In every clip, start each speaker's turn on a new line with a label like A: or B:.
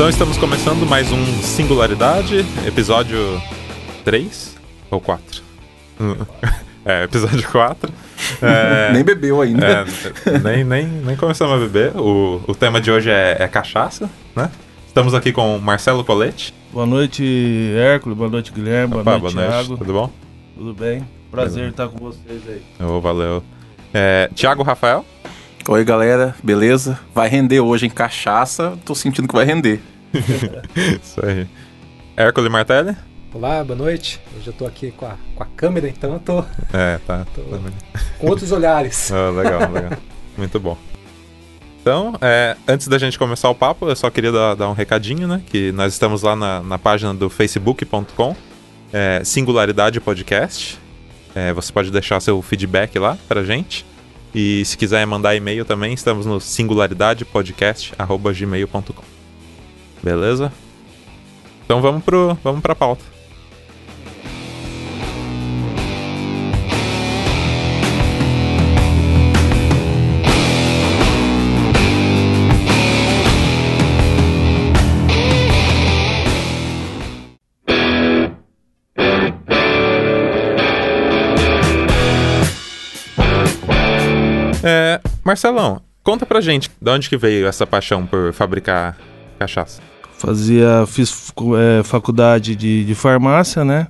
A: Então estamos começando mais um Singularidade, episódio 3 ou 4? É, episódio 4. É,
B: nem bebeu ainda.
A: É, nem, nem, nem começamos a beber. O, o tema de hoje é, é cachaça, né? Estamos aqui com Marcelo Colete.
C: Boa noite, Hércules. Boa noite, Guilherme. Boa
A: Opa,
C: noite,
A: boa
C: Thiago.
A: noite. Tudo bom?
C: Tudo bem? Prazer estar com vocês aí.
A: Oh, valeu. É, Tiago Rafael.
B: Oi, galera. Beleza? Vai render hoje em cachaça. Tô sentindo que vai render.
A: Isso aí. Hércules Martelli.
D: Olá, boa noite. Hoje eu tô aqui com a, com a câmera, então eu tô,
A: É, tá.
D: tô com outros olhares.
A: Ah, legal, legal. Muito bom. Então, é, antes da gente começar o papo, eu só queria dar, dar um recadinho, né? Que nós estamos lá na, na página do facebook.com, é, Singularidade Podcast. É, você pode deixar seu feedback lá pra gente. E se quiser mandar e-mail também, estamos no singularidadepodcast.gmail.com. Beleza? Então vamos, pro, vamos pra pauta. É, Marcelão, conta pra gente de onde que veio essa paixão por fabricar cachaça.
C: Fazia, fiz é, faculdade de, de farmácia, né?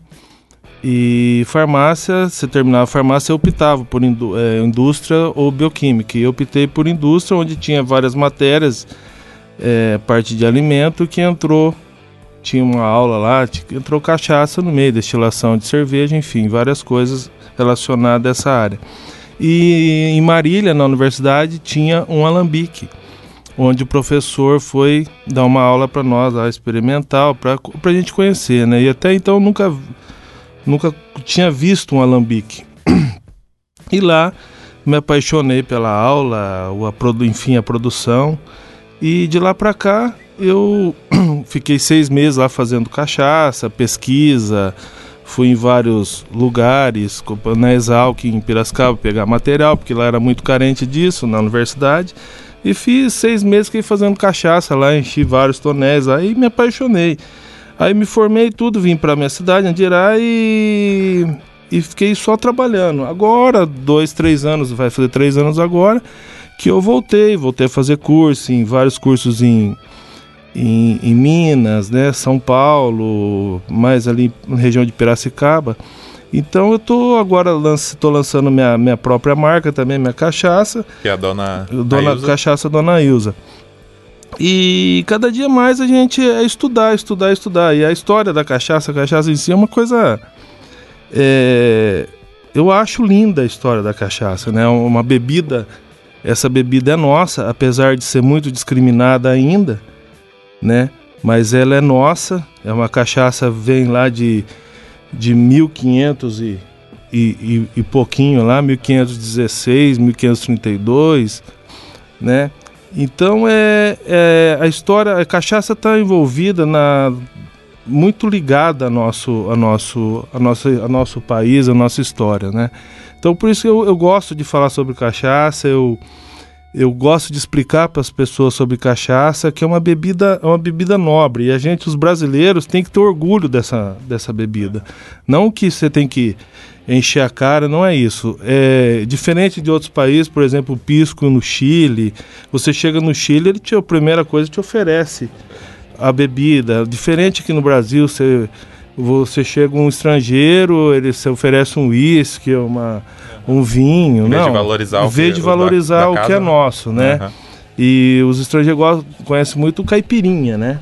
C: E farmácia, se terminava a farmácia, eu optava por indú- é, indústria ou bioquímica. E eu optei por indústria, onde tinha várias matérias, é, parte de alimento, que entrou, tinha uma aula lá, entrou cachaça no meio, destilação de cerveja, enfim, várias coisas relacionadas a essa área. E em Marília, na universidade, tinha um alambique, onde o professor foi dar uma aula para nós, lá, experimental, para a gente conhecer, né? E até então nunca, nunca tinha visto um alambique. E lá me apaixonei pela aula, a, enfim, a produção. E de lá para cá eu fiquei seis meses lá fazendo cachaça, pesquisa, fui em vários lugares, na Exalc, em Piracicaba, pegar material, porque lá era muito carente disso, na universidade. E fiz seis meses que fazendo cachaça lá, enchi vários tonéis, aí me apaixonei. Aí me formei tudo, vim para minha cidade, Andirá, e, e fiquei só trabalhando. Agora, dois, três anos, vai fazer três anos agora, que eu voltei, voltei a fazer curso, em vários cursos em, em, em Minas, né, São Paulo, mais ali na região de Piracicaba. Então eu tô agora lanç, tô lançando minha, minha própria marca também, minha cachaça,
A: Que é a dona,
C: Dona
A: Ailza.
C: Cachaça Dona Ilza. E cada dia mais a gente é estudar, estudar, estudar. E a história da cachaça, a cachaça em si é uma coisa. é, eu acho linda a história da cachaça, né? Uma bebida. Essa bebida é nossa, apesar de ser muito discriminada ainda, né? Mas ela é nossa. É uma cachaça vem lá de de 1500 e, e, e, e pouquinho lá, 1516, 1532, né? Então é, é a história, a cachaça está envolvida na muito ligada a nosso, a nosso, a nossa, a nosso país, a nossa história, né? Então por isso eu, eu gosto de falar sobre cachaça, eu eu gosto de explicar para as pessoas sobre cachaça que é uma bebida, é uma bebida nobre e a gente, os brasileiros, tem que ter orgulho dessa, dessa bebida. Não que você tem que encher a cara, não é isso. É diferente de outros países, por exemplo, o pisco no Chile. Você chega no Chile, ele te, a primeira coisa te oferece a bebida. Diferente aqui no Brasil, você você chega um estrangeiro, ele se oferece um uísque, uma um vinho,
A: Em vez de valorizar
C: em
A: o
C: vez
A: que-
C: de
A: o da-
C: valorizar
A: da
C: o que é
A: né?
C: nosso, né?
A: Aham.
C: E os estrangeiros conhecem muito o caipirinha, né?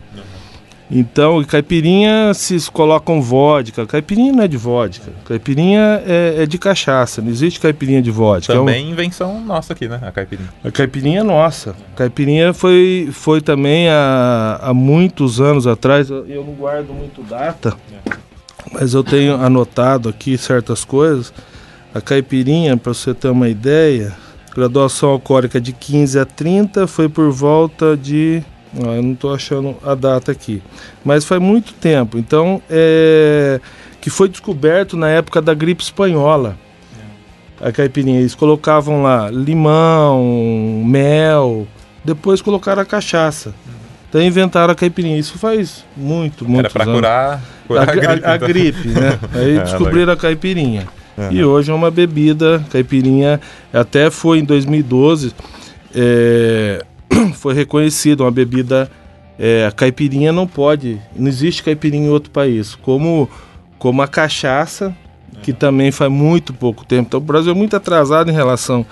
C: Então, caipirinha se colocam vodka. Caipirinha não é de vodka. Caipirinha é, é de cachaça. Não existe caipirinha de vodka. É um-
A: Também invenção nossa aqui, né? A caipirinha.
C: a caipirinha é nossa. A caipirinha foi, foi também há, há muitos anos atrás. Eu eu não guardo muito data, mas eu tenho anotado aqui certas coisas. A caipirinha, para você ter uma ideia, graduação alcoólica de 15 a 30 foi por volta de. Ó, eu não estou achando a data aqui. Mas faz muito tempo. Então, é, que foi descoberto na época da gripe espanhola a caipirinha. Eles colocavam lá limão, mel, depois colocaram a cachaça. Então inventaram a caipirinha. Isso faz muito, muito
A: Era pra curar, curar
C: a,
A: a, gripe.
C: a- a
A: então.
C: gripe, né? Aí
A: É,
C: descobriram a caipirinha.
A: Uhum.
C: E hoje é uma bebida, caipirinha, até foi em 2012, é, foi reconhecido uma bebida, é, a caipirinha não pode, não existe caipirinha em outro país, como, como a cachaça, que também faz muito pouco tempo. Então o Brasil é muito atrasado em relação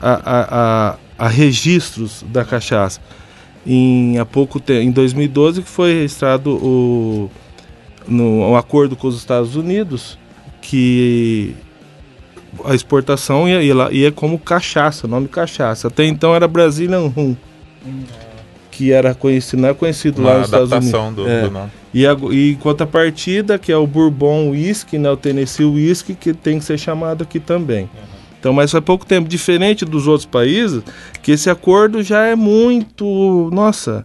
C: a, a, a, a registros da cachaça. Em, há pouco tempo, em 2012 que foi registrado o, no, um acordo com os Estados Unidos que a exportação ia, ia, ia como cachaça, nome cachaça. Até então era Brazilian Rum, que era conhecido, não é conhecido lá
A: Uma
C: nos Estados Unidos.
A: do,
C: É.
A: do nome.
C: E, a, e em contrapartida, que é o Bourbon Whisky, né, o Tennessee Whisky, que tem que ser chamado aqui também. Então, mas faz pouco tempo, diferente dos outros países, que esse acordo já é muito, nossa,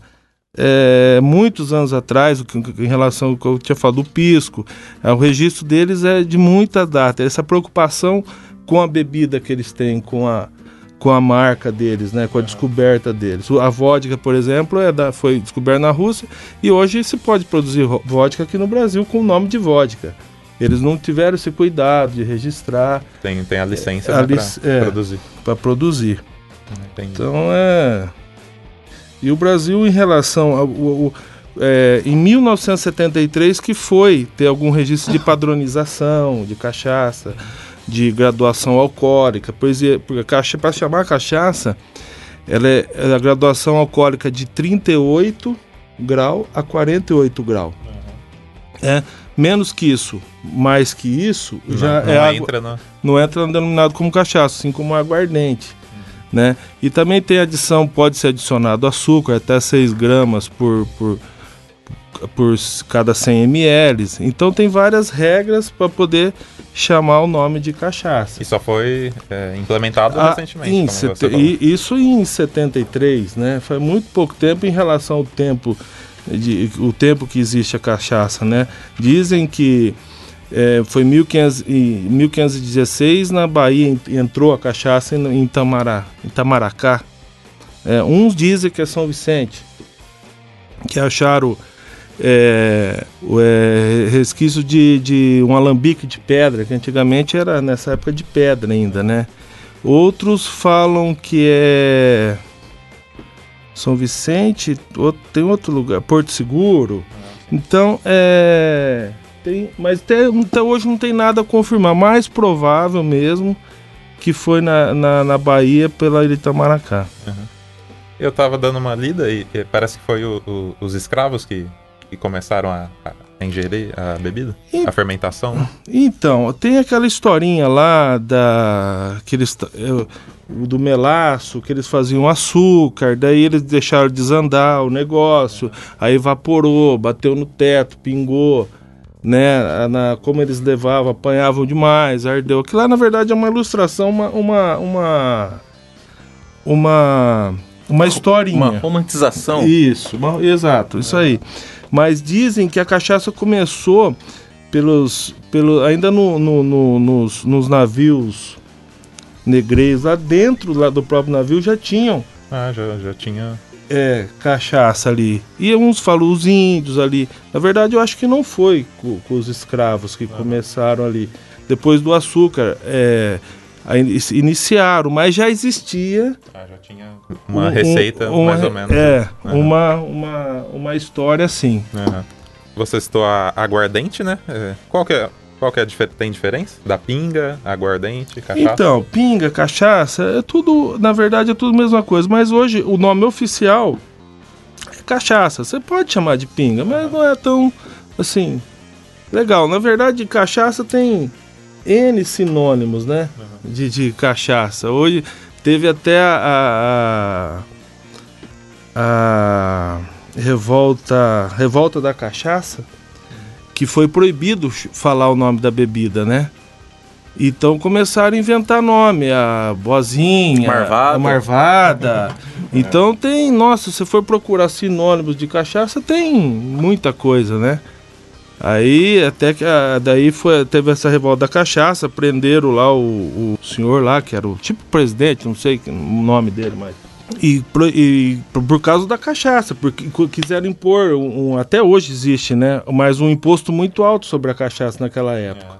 C: é, muitos anos atrás, em relação ao que eu tinha falado do pisco, é, o registro deles é de muita data. Essa preocupação com a bebida que eles têm, com a, com a marca deles, né, com a descoberta deles. A vodka, por exemplo, é da, foi descoberta na Rússia e hoje se pode produzir ro- vodka aqui no Brasil com o nome de vodka. Eles não tiveram esse cuidado de registrar
A: Tem, tem a licença
C: A
A: né,
C: lic-
A: pra
C: é.
A: produzir.
C: para produzir.
A: Entendi.
C: Então é. E o Brasil, em relação ao. é, em 1973, que foi ter algum registro de padronização de cachaça, de graduação alcoólica. Pois para chamar cachaça, ela é, é a graduação alcoólica de 38 grau a 48 grau. É, menos que isso, mais que isso,
A: Não,
C: já
A: não
C: é água,
A: entra no...
C: não entra denominado como cachaça, assim como aguardente. Né? E também tem adição, pode ser adicionado açúcar, até 6 gramas por, por, por cada 100 ml. Então tem várias regras para poder chamar o nome de cachaça.
A: E só foi é, implementado
C: Ah,
A: recentemente.
C: em sete- isso em 73, né? Foi muito pouco tempo em relação ao tempo de, o tempo que existe a cachaça, né? Dizem que é, foi 1500 e 1516 na Bahia en- entrou a cachaça em, em, Tamará, em Tamaracá. É, uns dizem que é São Vicente, que acharam é, o, é, resquício de, de um alambique de pedra, que antigamente era nessa época de pedra ainda, né? Outros falam que é São Vicente, outro- tem outro lugar, Porto Seguro. Então, é. Tem, mas até, até hoje não tem nada a confirmar. Mais provável mesmo que foi na, na, na Bahia pela Ilha Itamaracá.
A: Eu tava dando uma lida e, e parece que foi o- o- os escravos que, que começaram a, a ingerir a bebida,
C: E-
A: a fermentação. né?
C: Então, tem aquela historinha lá da. Que eles, o do melaço, que eles faziam açúcar, daí eles deixaram desandar o negócio, aí evaporou, bateu no teto, pingou, né? Na, como eles levavam, apanhavam demais, ardeu. Aquilo lá, na verdade, é uma ilustração, uma. uma, uma uma, uma historinha.
B: Uma romantização.
C: Isso, uma- exato, isso aí. Mas dizem que a cachaça começou pelos, pelo, ainda no, no- no- nos, nos navios negreiros, lá dentro lá do próprio navio já tinham
A: Ah, já, já tinha.
C: é, cachaça ali. E uns falam os índios ali. Na verdade, eu acho que não foi co- com, os escravos que começaram ali. Depois do açúcar, é, iniciaram, mas já existia
A: Ah, já tinha uma
C: um-
A: receita,
C: uma-
A: mais ou menos.
C: É,
A: Aham.
C: uma, uma, uma história assim.
A: Aham. Você citou a aguardente, né? É, Qual que é, qual que é a difer- tem diferença? Da pinga, aguardente, cachaça?
C: Então, pinga, cachaça, é tudo, na verdade, é tudo a mesma coisa. Mas hoje o nome oficial é cachaça. Você pode chamar de pinga, mas não é tão assim legal. Na verdade, cachaça tem N sinônimos, né? De, de cachaça. Hoje teve até a, a, a revolta, revolta da cachaça, que foi proibido falar o nome da bebida, né? Então começaram a inventar nome, a bozinha,
B: Marvada.
C: a marvada. Então tem, nossa, se você for procurar sinônimos de cachaça, tem muita coisa, né? Aí até que a- daí foi, teve essa revolta da cachaça, prenderam lá o, o senhor lá, que era o tipo presidente, não sei o nome dele, mas E, pro- e por- causa da cachaça, porque quiseram impor, um, um- até hoje existe, né? Mas um imposto muito alto sobre a cachaça naquela época.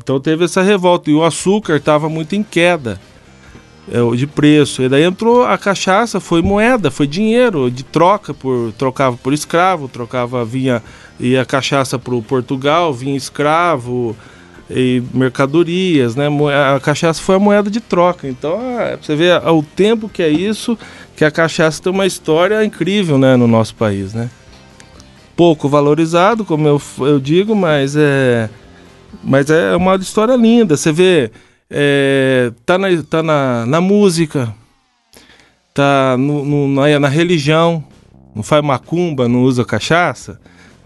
C: Então teve essa revolta. E o açúcar estava muito em queda é, de preço. E daí entrou a cachaça, foi moeda, foi dinheiro de troca, por trocava por escravo, trocava, vinha, ia cachaça para o Portugal, vinha escravo e mercadorias, né? A cachaça foi a moeda de troca. Então, você vê ah, o tempo que é isso, que a cachaça tem uma história incrível, né, no nosso país, né? Pouco valorizado, como eu, eu digo, mas é mas é uma história linda. Você vê, é, tá, na, tá na, na música, tá no, no- na, na religião, não faz macumba, não usa cachaça.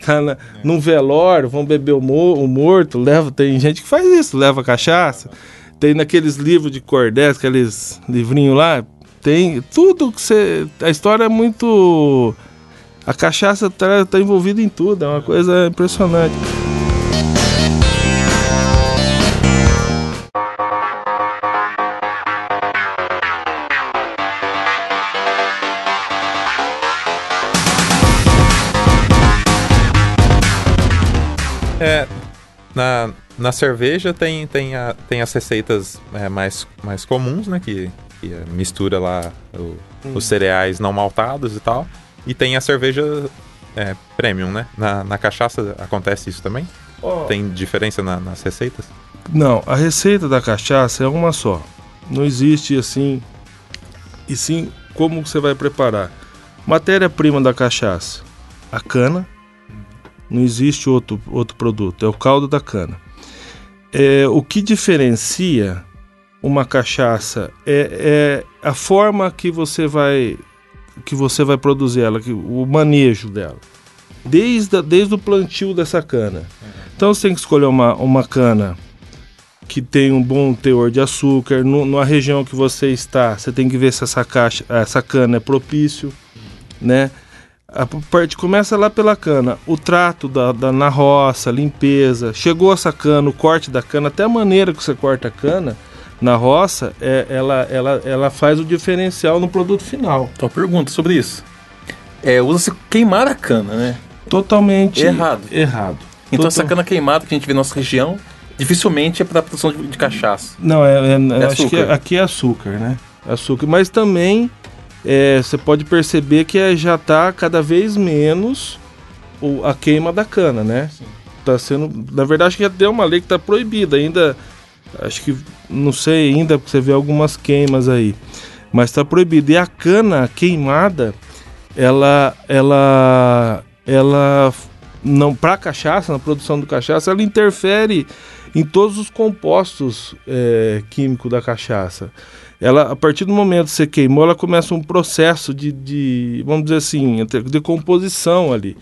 C: Tá na, num velório, vão beber o, mo- o morto, leva, tem gente que faz isso, leva cachaça. Tem naqueles livros de cordéis, aqueles livrinhos lá, tem tudo que você. A história é muito. A cachaça tá, tá envolvida em tudo, é uma coisa impressionante.
A: Na, na cerveja tem, tem, a, tem as receitas é, mais, mais comuns, né? Que, que mistura lá o- os cereais não maltados e tal. E tem a cerveja é, premium, né? Na, na cachaça acontece isso também? Tem diferença na- nas receitas?
C: Não, a receita da cachaça é uma só. Não existe assim. E sim, como você vai preparar? Matéria-prima da cachaça: a cana. Não existe outro, outro produto, é o caldo da cana. É, o que diferencia uma cachaça é, é a forma que você vai que você vai produzir ela, que, o manejo dela. Desde, desde o plantio dessa cana. Então você tem que escolher uma, uma cana que tem um bom teor de açúcar. No, na região que você está, você tem que ver se essa, caixa, essa cana é propício, né? A parte começa lá pela cana. O trato da, da- na roça, limpeza. Chegou essa cana, o corte da cana, até a maneira que você corta a cana na roça, é, ela, ela, ela faz o diferencial no produto final.
B: Então, pergunta sobre isso. É, usa-se queimar a cana, né?
C: Totalmente
B: Errado.
C: errado.
B: Então,
C: Total-
B: essa cana queimada que a gente vê na nossa região, dificilmente é para produção de, de cachaça.
C: Não, é, é- eu acho que aqui é açúcar, né? Açúcar. Mas também é, você pode perceber que é- já está cada vez menos o- a queima da cana, né? Tá sendo. Na verdade, acho que já deu uma lei que está proibida ainda. Acho que. Não sei ainda, porque você vê algumas queimas aí. Mas está proibido. E a cana queimada, ela. Ela. Ela. Não, para cachaça, na produção do cachaça, ela interfere em todos os compostos é, químicos da cachaça. Ela, a partir do momento que você queimou, ela começa um processo de, de vamos dizer assim, de decomposição ali.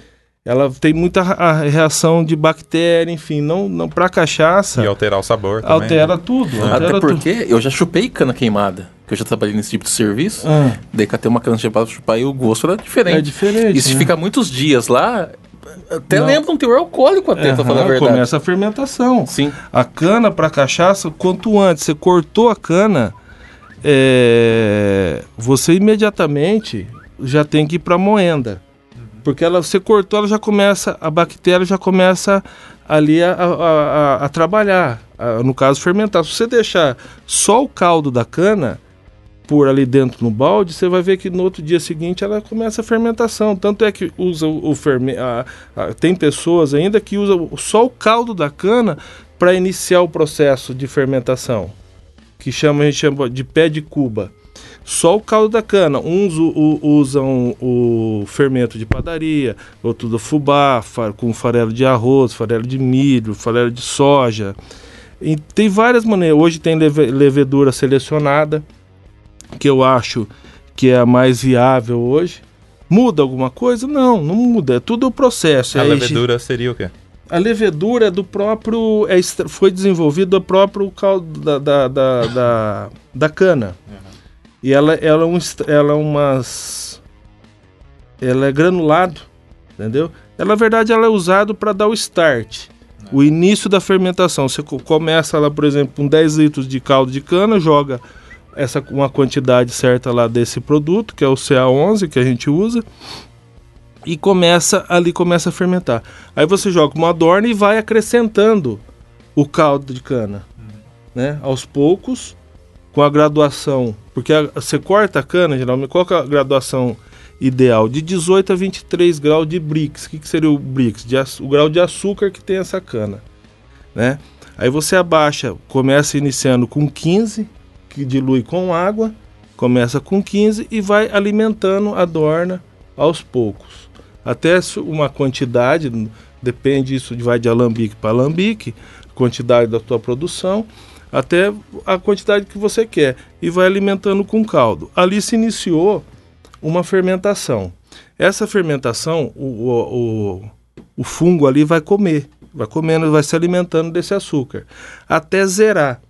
C: Ela tem muita reação de bactéria, enfim, não, não para cachaça
A: E alterar o sabor também.
C: altera
A: né?
C: tudo.
B: Até
C: Altera tudo.
B: porque eu já chupei cana queimada, que eu já trabalhei nesse tipo de serviço.
C: Ah,
B: Daí catei uma cana queimada pra chupar e o gosto era diferente.
C: é diferente.
B: E se
C: né?
B: fica muitos dias lá, até
C: Não.
B: lembra um teor alcoólico até, pra
C: Aham,
B: falar a verdade.
C: começa a fermentação.
B: Sim.
C: A cana para cachaça, quanto antes você cortou a cana, é, você imediatamente já tem que ir para moenda. Porque ela, você cortou, ela já começa, a bactéria já começa ali a, a- a- a trabalhar, no caso fermentar. Se você deixar só o caldo da cana por ali dentro no balde, você vai ver que no outro dia seguinte ela começa a fermentação. Tanto é que usa o, o fermento. Tem pessoas ainda que usam só o caldo da cana para iniciar o processo de fermentação, que chama, a gente chama de pé de cuba. Só o caldo da cana. Uns u- u- usam o fermento de padaria, outro do fubá, fa- com farelo de arroz, farelo de milho, farelo de soja. E tem várias maneiras. Hoje tem leve- levedura selecionada, que eu acho que é a mais viável hoje. Muda alguma coisa? Não, não muda. É tudo o processo.
A: A
C: É
A: levedura seria o quê?
C: A levedura do próprio. É, foi desenvolvido do próprio caldo da, da, da, da, da cana. E ela, ela, é um, ela é umas. Ela é granulado, entendeu? Ela, na verdade, ela é usado para dar o start. O início da fermentação. Você co- começa lá, por exemplo, com 10 litros de caldo de cana, joga essa uma quantidade certa lá desse produto, que é o CA11 que a gente usa, e começa ali começa a fermentar. Aí você joga uma adorna e vai acrescentando o caldo de cana, né? Aos poucos, com a graduação, porque a, você corta a cana, geralmente qual é a graduação ideal? De 18 a 23 graus de Brix. O que, que seria o Brix? De, o grau de açúcar que tem essa cana, né? Aí você abaixa, começa iniciando com 15, que dilui com água, começa com 15 e vai alimentando a dorna aos poucos. Até uma quantidade, depende isso vai de alambique para alambique, quantidade da tua produção, até a quantidade que você quer e vai alimentando com caldo. Ali se iniciou uma fermentação. Essa fermentação, o, o, o fungo ali vai comer vai comendo, vai se alimentando desse açúcar, até zerar.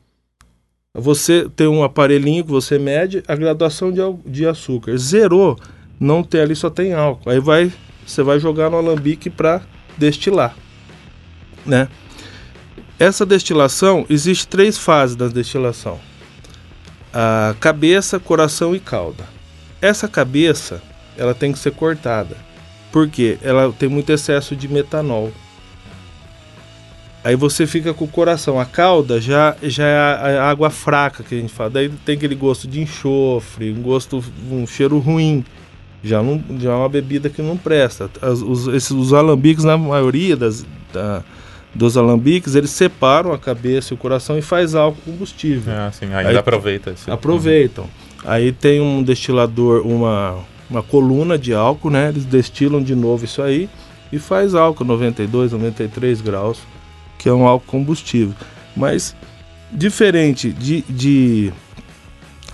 C: Você tem um aparelhinho que você mede a graduação de, de açúcar. Zerou, não tem ali, só tem álcool. Aí vai, você vai jogar no alambique para destilar, né? Essa destilação, existe três fases da destilação. A cabeça, coração e cauda. Essa cabeça, ela tem que ser cortada. Porque ela tem muito excesso de metanol. Aí você fica com o coração. A calda já, já é a água fraca que a gente fala. Daí tem aquele gosto de enxofre, um gosto, um cheiro ruim. Já, não, já é uma bebida que não presta. As, os, esses, os alambiques, na maioria das, da, dos alambiques, eles separam a cabeça e o coração e faz álcool combustível.
A: Ah, sim, ainda
C: Aí,
A: aproveita. Esse...
C: Aproveitam. Aí tem um destilador, uma, uma coluna de álcool, né? Eles destilam de novo isso aí e faz álcool 92, 93 graus que é um álcool combustível. Mas diferente de, de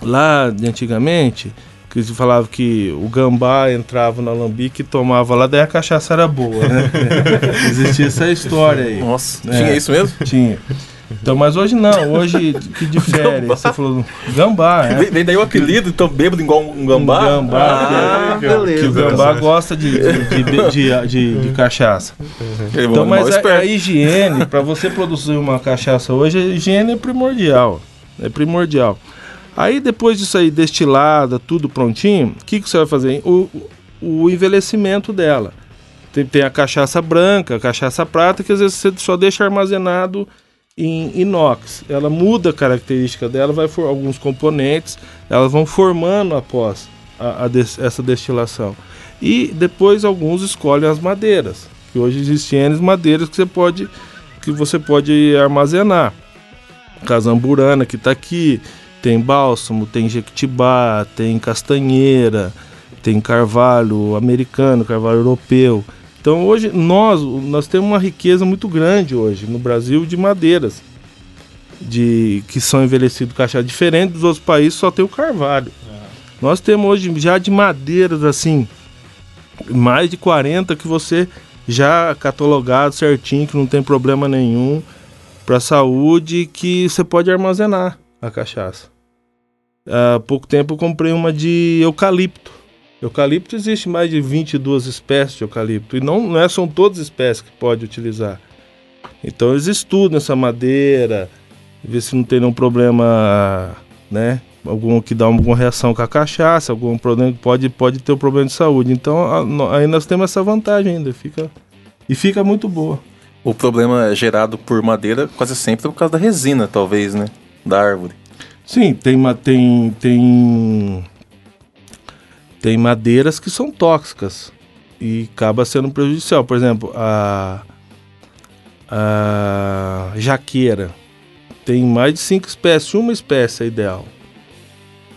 C: lá de antigamente, que se falava que o gambá entrava no alambique e tomava lá, daí a cachaça era boa, né? Existia essa história aí.
B: Nossa, é, tinha isso mesmo?
C: Tinha. Então, mas hoje não, hoje que difere. Você falou gambá, é.
B: Vem daí o apelido, então bêbado igual um gambá?
C: Um gambá, ah, que, beleza. que o gambá gosta de, de, de, de, cachaça. Então, mas a, a higiene, para você produzir uma cachaça hoje, a higiene é primordial. É primordial. Aí depois disso aí, destilada, tudo prontinho, o que, que você vai fazer? O, o envelhecimento dela. Tem, tem a cachaça branca, a cachaça prata, que às vezes você só deixa armazenado em inox. Ela muda a característica dela, vai for alguns componentes, elas vão formando após a, a des, essa destilação. E depois alguns escolhem as madeiras, que hoje existem N madeiras que você pode que você pode armazenar. Casamburana que está aqui, tem bálsamo, tem jequitibá, tem castanheira, tem carvalho americano, carvalho europeu. Então hoje nós, nós temos uma riqueza muito grande hoje no Brasil de madeiras de que são envelhecidos cachaça diferente dos outros países só tem o carvalho. É. Nós temos hoje já de madeiras assim mais de 40 que você já catalogado certinho que não tem problema nenhum para saúde que você pode armazenar a cachaça. Há pouco tempo eu comprei uma de eucalipto Eucalipto existe mais de 22 espécies de eucalipto e não, não é, são todas espécies que pode utilizar. Então eles estudam essa madeira, ver se não tem nenhum problema, né? Algum que dá alguma reação com a cachaça, algum problema pode pode ter um problema de saúde. Então aí nós temos essa vantagem ainda, fica e fica muito boa.
B: O problema é gerado por madeira quase sempre por causa da resina, talvez, né? Da árvore.
C: Sim, tem tem tem tem madeiras que são tóxicas e acaba sendo prejudicial. Por exemplo, a, a jaqueira tem mais de cinco espécies, uma espécie é ideal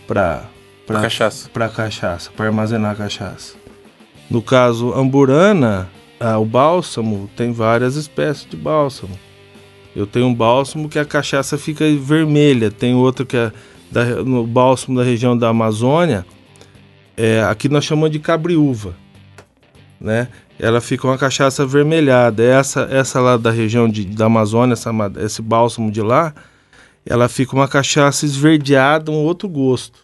C: para
B: para cachaça,
C: para cachaça, para armazenar cachaça. No caso amburana, o bálsamo tem várias espécies de bálsamo. Eu tenho um bálsamo que a cachaça fica vermelha, tem outro que é da, no bálsamo da região da Amazônia, é, aqui nós chamamos de cabriúva, né? Ela fica uma cachaça avermelhada. Essa, essa lá da região de, da Amazônia, essa, esse bálsamo de lá, ela fica uma cachaça esverdeada, um outro gosto.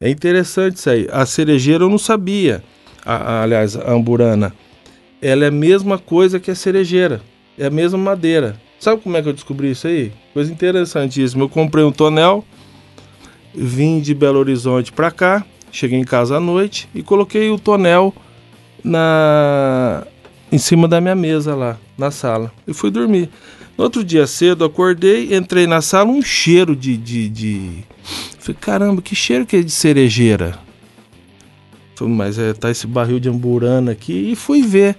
C: É interessante isso aí. A cerejeira eu não sabia. A, a, aliás, a amburana. Ela é a mesma coisa que a cerejeira. É a mesma madeira. Sabe como é que eu descobri isso aí? Coisa interessantíssima. Eu comprei um tonel vim de Belo Horizonte para cá, cheguei em casa à noite e coloquei o tonel na em cima da minha mesa lá, na sala. E fui dormir. No outro dia cedo, acordei, entrei na sala, um cheiro de. de, de... Falei, caramba, que cheiro que é de cerejeira? Falei, mas é, tá esse barril de amburana aqui. E fui ver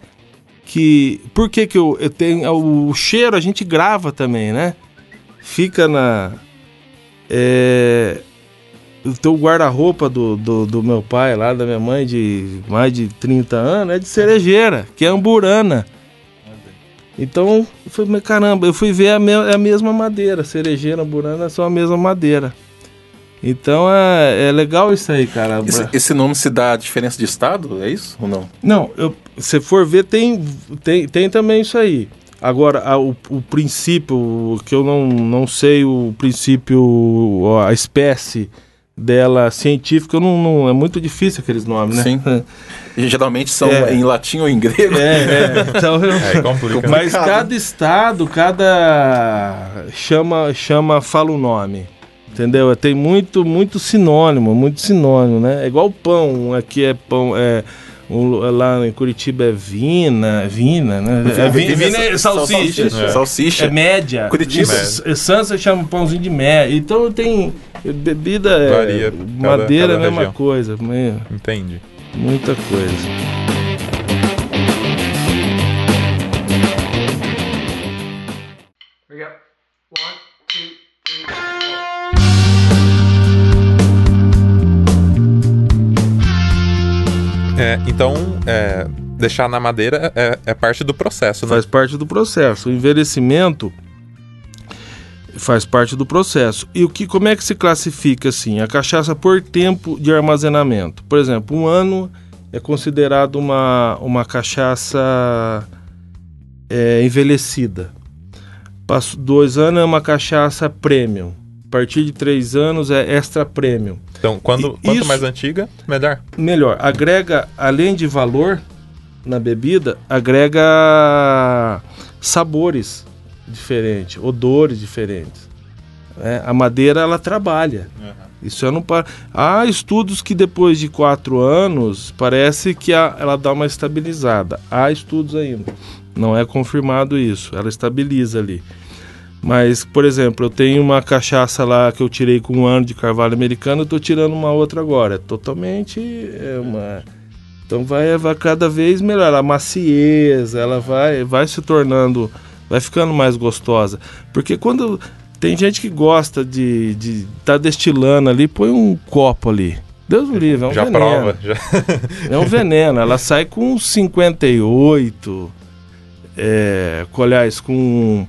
C: que. Por que, que eu, eu tenho. O cheiro a gente grava também, né? Fica na. É, o guarda-roupa do, do, do, meu pai lá, da minha mãe, de mais de 30 anos, é de cerejeira, que é amburana. Então, eu falei, caramba, eu fui ver a, me, a mesma madeira, cerejeira, amburana são a mesma madeira. Então é, é legal isso aí, cara.
B: Esse, esse, nome se dá a diferença de estado, é isso ou não?
C: Não, eu, se for ver, tem, tem, tem também isso aí. Agora, a, o, o princípio, que eu não, não sei o princípio, a espécie dela científica, não, não, é muito difícil aqueles nomes, né?
B: Sim. Geralmente são é. em latim ou em grego.
C: É, é. Então, eu, é complicado. Mas cada estado, cada chama, chama, fala o nome. Entendeu? Tem muito, muito sinônimo, muito sinônimo, né? É igual pão, aqui é pão, é um, lá em Curitiba é Vina, Vina, né? É, vina, vina é salsicha. Salsicha. É.
B: salsicha.
C: É média.
B: Curitiba.
C: É. Sansa chama pãozinho de média. Então tem bebida, é, Varia, madeira é a mesma região. coisa. Meio,
A: Entende.
C: Muita coisa.
A: Então, é, deixar na madeira é, é, parte do processo, né?
C: Faz parte do processo. O envelhecimento faz parte do processo. E o que, como é que se classifica assim? A cachaça por tempo de armazenamento. Por exemplo, um ano é considerado uma, uma cachaça é, envelhecida. Passo dois anos é uma cachaça premium. A partir de três anos é extra premium.
A: Então, quando, quanto mais antiga, melhor.
C: Melhor. Agrega, além de valor na bebida, agrega sabores diferentes, odores diferentes. É, a madeira, ela trabalha. Uhum. Isso eu não para. Há estudos que depois de quatro anos parece que a, ela dá uma estabilizada. Há estudos ainda. Não é confirmado isso. Ela estabiliza ali. Mas, por exemplo, eu tenho uma cachaça lá que eu tirei com um ano de carvalho americano, eu estou tirando uma outra agora. É totalmente é uma. Então vai, vai cada vez melhor. A maciez, ela vai, vai se tornando, vai ficando mais gostosa. Porque quando tem gente que gosta de estar de tá destilando ali, põe um copo ali. Deus me livre, é um
A: já
C: veneno.
A: Prova, já
C: É um veneno. Ela sai com 58, é, aliás, com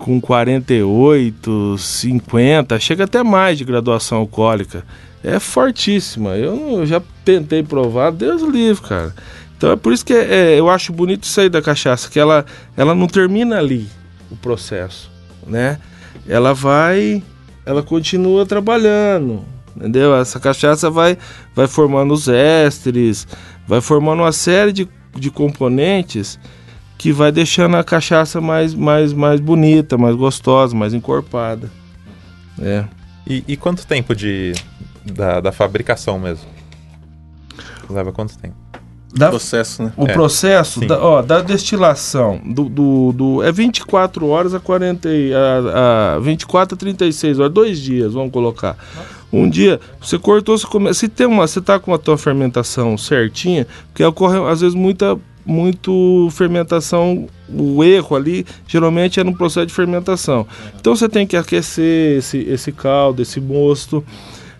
C: com 48, 50, chega até mais de graduação alcoólica. É fortíssima. Eu, eu já tentei provar, Deus livre, cara. Então é por isso que é, é, eu acho bonito isso aí da cachaça, que ela, ela não termina ali o processo, né? Ela vai, ela continua trabalhando, entendeu? Essa cachaça vai, vai formando os ésteres, vai formando uma série de, de componentes que vai deixando a cachaça mais, mais, mais bonita, mais gostosa, mais encorpada. É.
A: E, e quanto tempo de, da, da fabricação mesmo? Leva quanto tempo?
B: Da, processo, né?
C: O é, processo da, ó, da destilação do, do, do, é 24 horas a 40 a, a 24 a 36 horas, dois dias, vamos colocar. Um dia, você cortou, você come, se tem uma, você tá com a tua fermentação certinha, porque ocorre às vezes muita muito fermentação, o erro ali geralmente é no processo de fermentação. Então você tem que aquecer esse, esse caldo, esse mosto,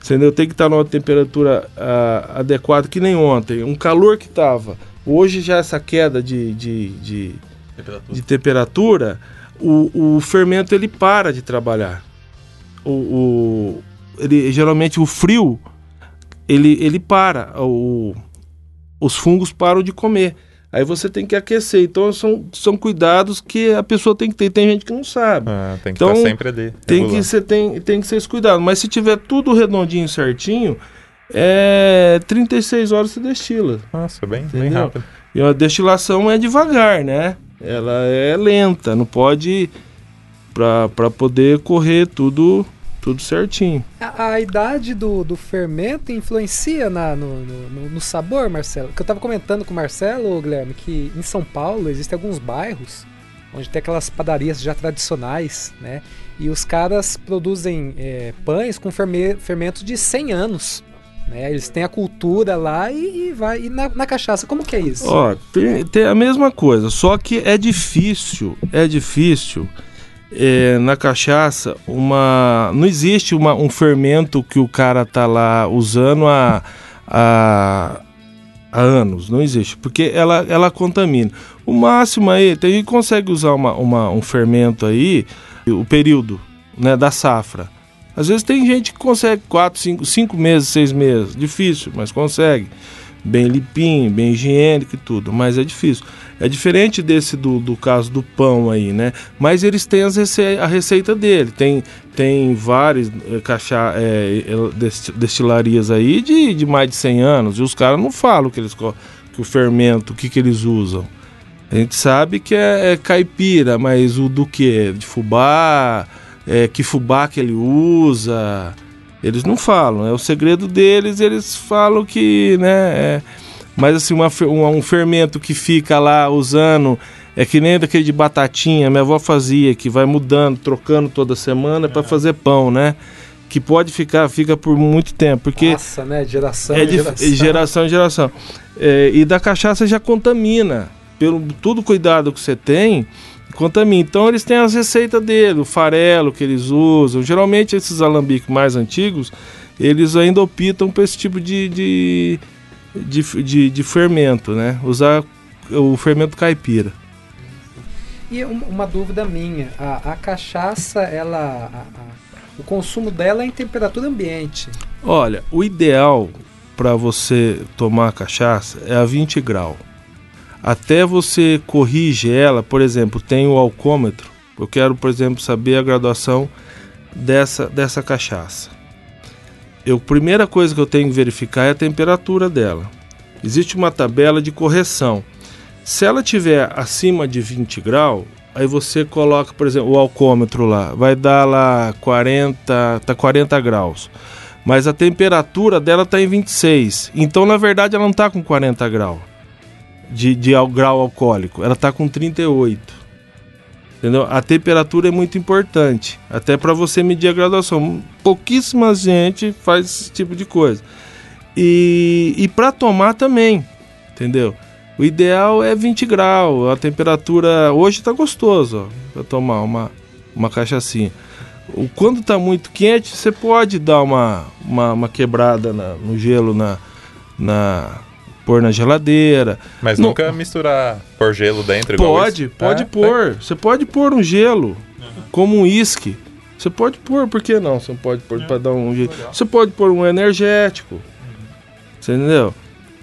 C: entendeu? Tem que estar numa temperatura uh, adequada, que nem ontem. Um calor que estava. Hoje já essa queda de, de, de temperatura, de temperatura o, o fermento ele para de trabalhar. O, o, ele, geralmente o frio ele, ele para, o, os fungos param de comer. Aí você tem que aquecer. Então são, são cuidados que a pessoa tem que ter. Tem gente que não sabe.
A: Ah, tem que
C: então,
A: estar sempre ali.
C: Tem que, ser, tem, tem que ser esse cuidado. Mas se tiver tudo redondinho certinho, é 36 horas você destila.
A: Nossa, bem, bem rápido.
C: E a destilação é devagar, né? Ela é lenta, não pode para poder correr tudo Tudo certinho.
D: A, a idade do, do fermento influencia na, no, no, no, sabor, Marcelo? Que eu estava comentando com o Marcelo, Guilherme, que em São Paulo existem alguns bairros onde tem aquelas padarias já tradicionais, né? E os caras produzem é, pães com fermentos de 100 anos. Né? Eles têm a cultura lá e, e vai. E na, na, cachaça, como que é isso?
C: Ó, tem, tem a mesma coisa, só que é difícil, é difícil é, na cachaça uma não existe uma, um fermento que o cara tá lá usando há, há, há anos não existe porque ela, ela contamina o máximo aí tem que consegue usar uma, uma, um fermento aí o período né, da safra às vezes tem gente que consegue 4, 5, 5 meses, 6 meses. Difícil, mas consegue. Bem limpinho, bem higiênico e tudo, mas é difícil. É diferente desse do, do caso do pão aí, né? Mas eles têm rece a receita dele. Tem, tem várias cacha é, destilarias aí de, de mais de 100 anos. E os caras não falam que, eles, que o fermento, o que, que eles usam. A gente sabe que é, é caipira, mas o do que? De fubá, é, que fubá que ele usa. Eles não falam, é o segredo deles, eles falam que, né, é, mas assim, uma, um fermento que fica lá usando, é que nem daquele de batatinha, minha avó fazia, que vai mudando, trocando toda semana para fazer pão, né? Que pode ficar, fica por muito tempo, porque...
D: Nossa, né, geração
C: é de, geração. Geração em geração. É, e da cachaça já contamina, pelo todo cuidado que você tem, contamina. Então eles têm as receitas dele, o farelo que eles usam. Geralmente esses alambiques mais antigos, eles ainda optam por esse tipo de, de, de, de, de fermento, né? Usar o fermento caipira.
D: E uma dúvida minha, a, a cachaça, ela, a, a, o consumo dela é em temperatura ambiente?
C: Olha, o ideal para você tomar cachaça é a 20 graus até você corrige ela, por exemplo, tem o alcômetro. Eu quero, por exemplo, saber a graduação dessa, dessa cachaça. Eu, primeira coisa que eu tenho que verificar é a temperatura dela. Existe uma tabela de correção. Se ela tiver acima de 20 graus, aí você coloca, por exemplo, o alcômetro lá, vai dar lá 40, tá 40 graus. Mas a temperatura dela está em 26. Então, na verdade, ela não está com 40 graus de, de grau alcoólico, ela está com 38. Entendeu? A temperatura é muito importante, até para você medir a graduação. Pouquíssima gente faz esse tipo de coisa. E, e para tomar também, entendeu? O ideal é 20 graus, a temperatura hoje está gostoso para tomar uma, uma cachaçinha. Quando está muito quente, você pode dar uma, uma, uma quebrada na, no gelo na, na, pôr na geladeira.
A: Mas no... nunca misturar pôr gelo dentro
C: Pode, pode é? pôr. Você pode pôr um gelo, como um uísque. Você pode pôr, por que não? Você pode pôr para dar um jeito. Você pode pôr um energético. Você entendeu?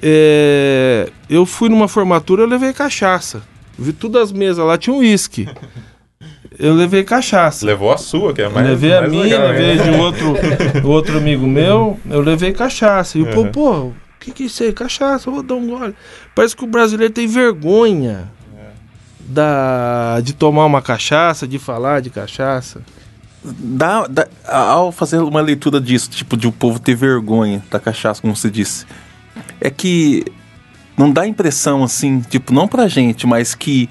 C: É... eu fui numa formatura, eu levei cachaça. Vi todas as mesas lá, tinha um uísque. Eu levei cachaça.
A: Levou a sua, que é mais
C: Levei
A: mais
C: a minha, legal, levei né? de outro, outro amigo meu, eu levei cachaça. E o uhum. pô, que que é isso aí? Cachaça, vou dar um gole. Parece que o brasileiro tem vergonha é. da, de tomar uma cachaça, de falar de cachaça.
B: Dá, dá, ao fazer uma leitura disso, tipo, de o povo ter vergonha da cachaça, como você disse, é que não dá impressão assim, tipo, não pra gente, mas que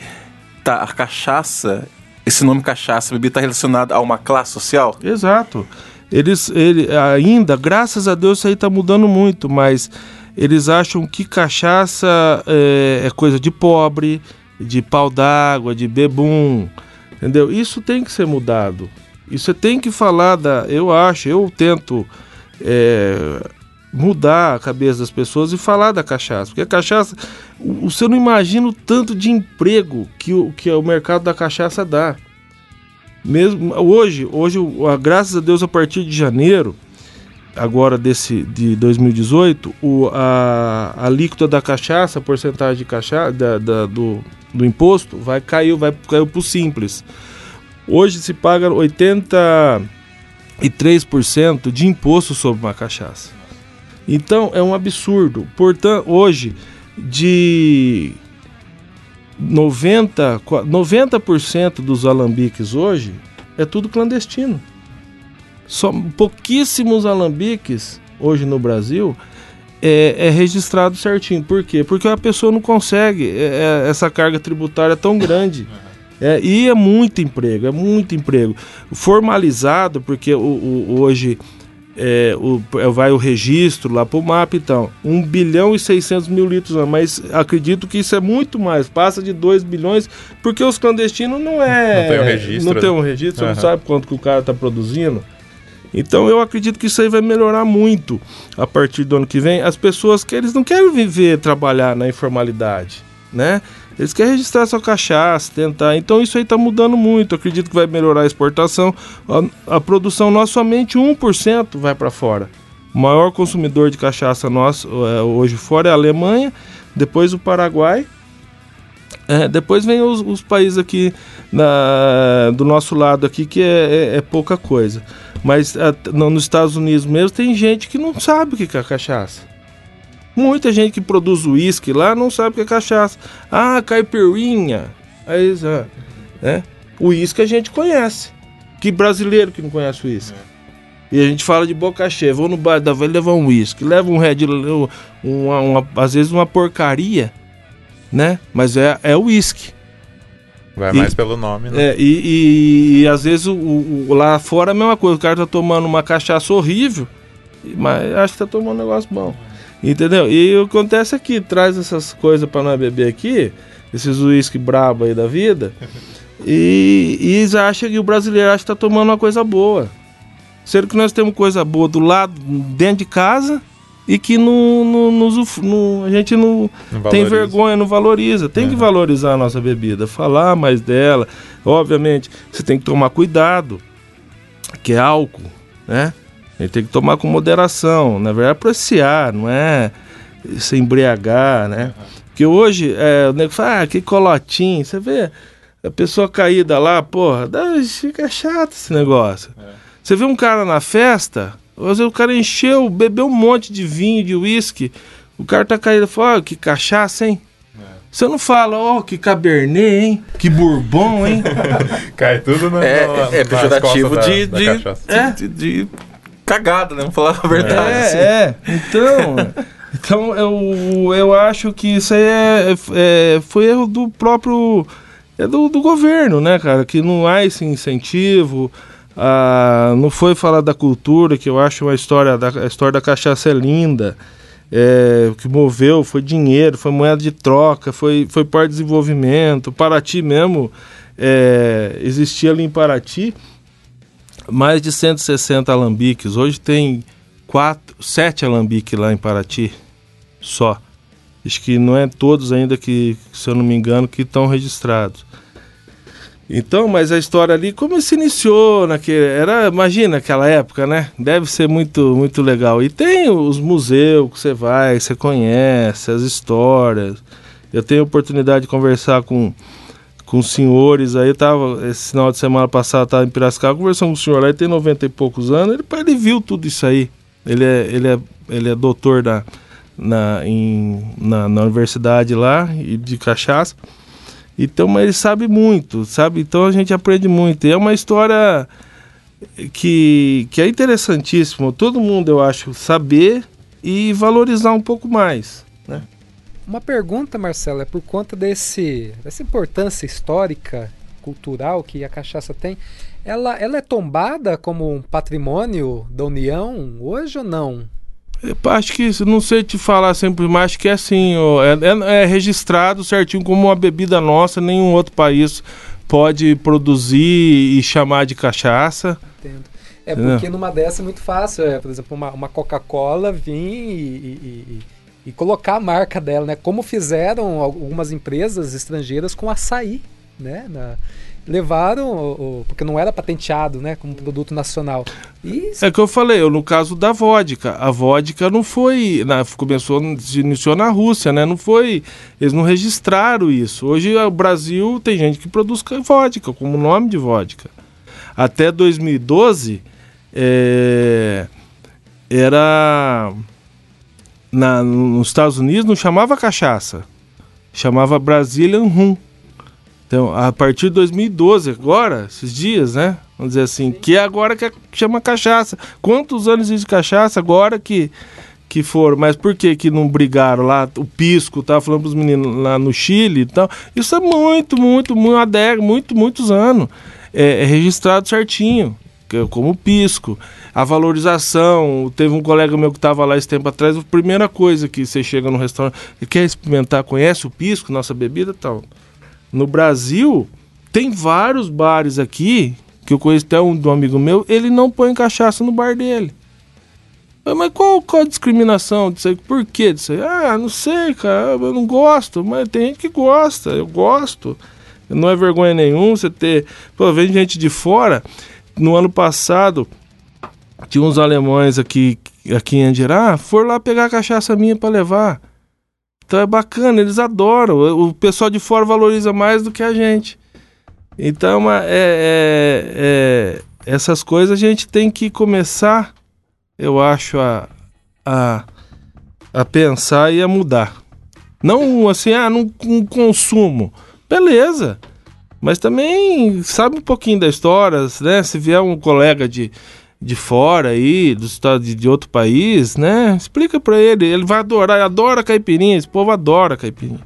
B: tá, a cachaça, esse nome cachaça, bebida tá relacionado a uma classe social?
C: Exato. Eles, ele, ainda, graças a Deus, isso aí tá mudando muito, mas eles acham que cachaça é, é coisa de pobre, de pau d'água, de bebum, entendeu? Isso tem que ser mudado. Isso tem que falar da. Eu acho, eu tento é, mudar a cabeça das pessoas e falar da cachaça. Porque a cachaça, você não imagina o tanto de emprego que o, que o mercado da cachaça dá. Mesmo hoje, hoje, graças a Deus, a partir de janeiro, agora desse de 2018, o, a, a alíquota da cachaça, a porcentagem de cachaça, da, da, do, do imposto, vai cair, vai cair para o simples. Hoje se paga 83% de imposto sobre uma cachaça. Então é um absurdo. Portanto, hoje, de 90%, 90 dos alambiques hoje é tudo clandestino. Só pouquíssimos alambiques hoje no Brasil é, é, registrado certinho. Por quê? Porque a pessoa não consegue, é, é essa carga tributária tão grande. É, e é muito emprego, é muito emprego. Formalizado, porque o, o hoje é, o, é, vai o registro lá para o MAP, então, 1 bilhão e 600 mil litros, mas acredito que isso é muito mais, passa de 2 bilhões, porque os clandestinos não é...
A: Não tem um registro.
C: Não tem um registro, uhum. não sabe quanto que o cara está produzindo. Então eu acredito que isso aí vai melhorar muito a partir do ano que vem. As pessoas que eles não querem viver, trabalhar na informalidade, né? Eles querem registrar sua cachaça, tentar. Então isso aí está mudando muito. Eu acredito que vai melhorar a exportação. A, a produção nossa, somente 1% vai para fora. O maior consumidor de cachaça nosso é, hoje fora é a Alemanha, depois o Paraguai. É, depois vem os, os países aqui na, do nosso lado aqui, que é, é, é pouca coisa. Mas a, no, nos Estados Unidos mesmo tem gente que não sabe o que é cachaça. Muita gente que produz uísque lá não sabe o que é cachaça. Ah, caipirinha. Aí, né? O uísque a gente conhece. Que brasileiro que não conhece o uísque? E a gente fala de boca cheia. Vou no bar da velha levar um uísque. Leva um red, uma, uma, às vezes uma porcaria, né? Mas é, é uísque.
A: Vai e, mais pelo nome, né?
C: É, e, e, e às vezes o, o, lá fora é a mesma coisa. O cara tá tomando uma cachaça horrível, mas acho que tá tomando um negócio bom. Entendeu? E o que acontece aqui, traz essas coisas para nós beber aqui, esses uísque brabo aí da vida, e, e acham que o brasileiro acha que tá tomando uma coisa boa. Sendo que nós temos coisa boa do lado, dentro de casa, e que no, no, no, a gente não, não tem vergonha, não valoriza. Tem uhum. que valorizar a nossa bebida, falar mais dela. Obviamente, você tem que tomar cuidado, que é álcool, né? A gente tem que tomar com moderação, na verdade, apreciar, não é se embriagar, né? Uhum. Porque hoje, é, o nego fala, ah, que colotinho, você vê a pessoa caída lá, porra, fica chato esse negócio. É. Você vê um cara na festa, às vezes o cara encheu, bebeu um monte de vinho, de uísque. O cara tá caído, fala, oh, que cachaça, hein? É. Você não fala, ó, oh, que cabernet, hein? Que bourbon, hein?
A: Cai tudo na,
B: é, é, é pejorativo de, da, de, da é. de, de, cagada, né? Vamos falar a verdade.
C: É, assim. é. Então, então eu, eu acho que isso aí é, é foi erro do próprio... É do, do governo, né, cara? Que não há esse incentivo... Ah, não foi falar da cultura, que eu acho uma história da a história da cachaça é linda. É, o que moveu foi dinheiro, foi moeda de troca, foi, foi de desenvolvimento. Paraty mesmo é, existia ali em Paraty mais de 160 alambiques. Hoje tem quatro, sete alambiques lá em Paraty só. Acho que não é todos ainda que, se eu não me engano, que estão registrados. Então, mas a história ali, como se iniciou naquele. Era, imagina aquela época, né? Deve ser muito, muito legal. E tem os museus que você vai, você conhece, as histórias. Eu tenho oportunidade de conversar com, com senhores aí. Eu tava, esse final de semana passado, estava em Piracicaba, conversando com um senhor lá, ele tem 90 e poucos anos, ele, ele viu tudo isso aí. Ele é, ele é, ele é doutor da, na, em, na, na universidade lá, e de cachaça. Então, mas ele sabe muito, sabe? Então a gente aprende muito. E é uma história que, que é interessantíssima. Todo mundo, eu acho, saber e valorizar um pouco mais, né?
D: Uma pergunta, Marcelo, é por conta desse, dessa importância histórica, cultural que a cachaça tem. Ela, ela é tombada como um patrimônio da União hoje ou não?
C: Acho que, não sei te falar sempre, mas acho que é assim, é, é, é, registrado certinho como uma bebida nossa, nenhum outro país pode produzir e chamar de cachaça.
D: Entendo. É porque numa dessa é muito fácil, é, por exemplo, uma, uma Coca-Cola vir e, e, e, e, colocar a marca dela, né? Como fizeram algumas empresas estrangeiras com açaí, né? Na, levaram, porque não era patenteado, né, como produto nacional.
C: E... É que eu falei, eu, no caso da vodka, a vodka não foi, na, começou, se iniciou na Rússia, né, não foi, eles não registraram isso. Hoje o Brasil tem gente que produz vodka, como nome de vodka. Até 2012, é, era, na, nos Estados Unidos não chamava cachaça, chamava Brazilian Rum. Então, a partir de 2012, agora, esses dias, né? Vamos dizer assim, que é agora que chama cachaça. Quantos anos existe cachaça agora que que foram, mas por que que não brigaram lá? O pisco, tava falando pros meninos lá no Chile e tal. Isso é muito, muito, muito adega, muito, muitos anos. É, é registrado certinho, é como pisco. A valorização, teve um colega meu que estava lá esse tempo atrás, a primeira coisa que você chega no restaurante, quer experimentar, conhece o pisco, nossa bebida tal. No Brasil, tem vários bares aqui, que eu conheço até um do amigo meu, ele não põe cachaça no bar dele. Mas qual, qual a discriminação disso aí? Por que disso aí? Ah, não sei, cara, eu não gosto, mas tem gente que gosta, eu gosto. Não é vergonha nenhum você ter. Pô, vem gente de fora. No ano passado, tinha uns alemães aqui, aqui em Andirá, foram lá pegar a cachaça minha para levar. Então é bacana, eles adoram. O pessoal de fora valoriza mais do que a gente. Então, é, é, é, essas coisas a gente tem que começar eu acho, a, a, a pensar e a mudar. Não assim, ah, não consumo. Beleza. Mas também sabe um pouquinho da história, né? Se vier um colega de, de fora aí, do estado de, de outro país, né? Explica para ele, ele vai adorar, adora caipirinha, esse povo adora caipirinha.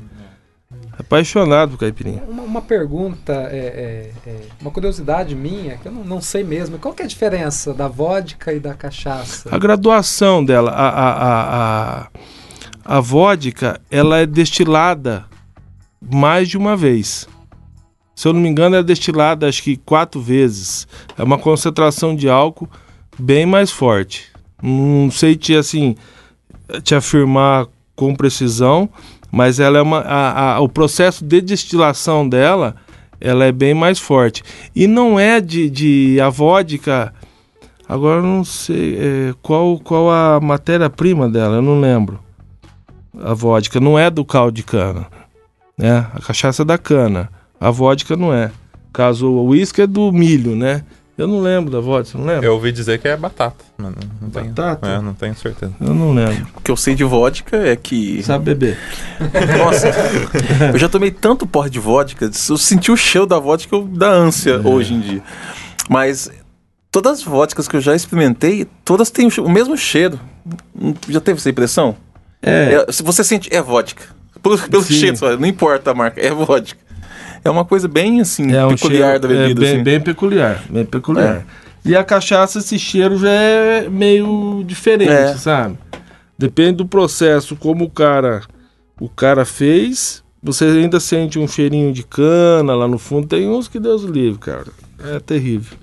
C: Apaixonado por caipirinha.
D: Uma, uma pergunta, é, é, é, uma curiosidade minha, que eu não, não, sei mesmo. Qual que é a diferença da vodka e da cachaça?
C: A graduação dela. A, a, a, a, a vodka, ela é destilada mais de uma vez. Se eu não me engano, é destilada acho que quatro vezes. É uma concentração de álcool bem mais forte. Não sei te assim te afirmar com precisão, mas ela é uma, a, a, o processo de destilação dela ela é bem mais forte. E não é de, de a vodka. Agora não sei é, qual, qual a matéria-prima dela, eu não lembro. A vodka não é do caldo de cana. Né? A cachaça é da cana. A vodka não é. Caso o uísque é do milho, né? Eu não lembro da vodka, não lembro?
A: Eu ouvi dizer que é batata, não, não
C: batata?
A: Tenho, é, não tenho certeza.
C: Eu não lembro.
B: O que eu sei de vodka é que...
C: Sabe beber.
B: Nossa, eu já tomei tanto porre de vodka, eu senti o cheiro da vodka da ânsia é. hoje em dia. Mas todas as vodkas que eu já experimentei, todas têm o mesmo cheiro. Já teve essa impressão? É. é se você sente, é vodka. Pelo, pelo cheiro, não importa a marca, é vodka. É uma coisa bem assim, é um peculiar cheiro, da bebida.
C: É bem,
B: assim.
C: bem peculiar, bem peculiar. É. E a cachaça, esse cheiro já é meio diferente, é. sabe? Depende do processo, como o cara, o cara fez. Você ainda sente um cheirinho de cana lá no fundo. Tem uns que Deus livre, cara. É terrível.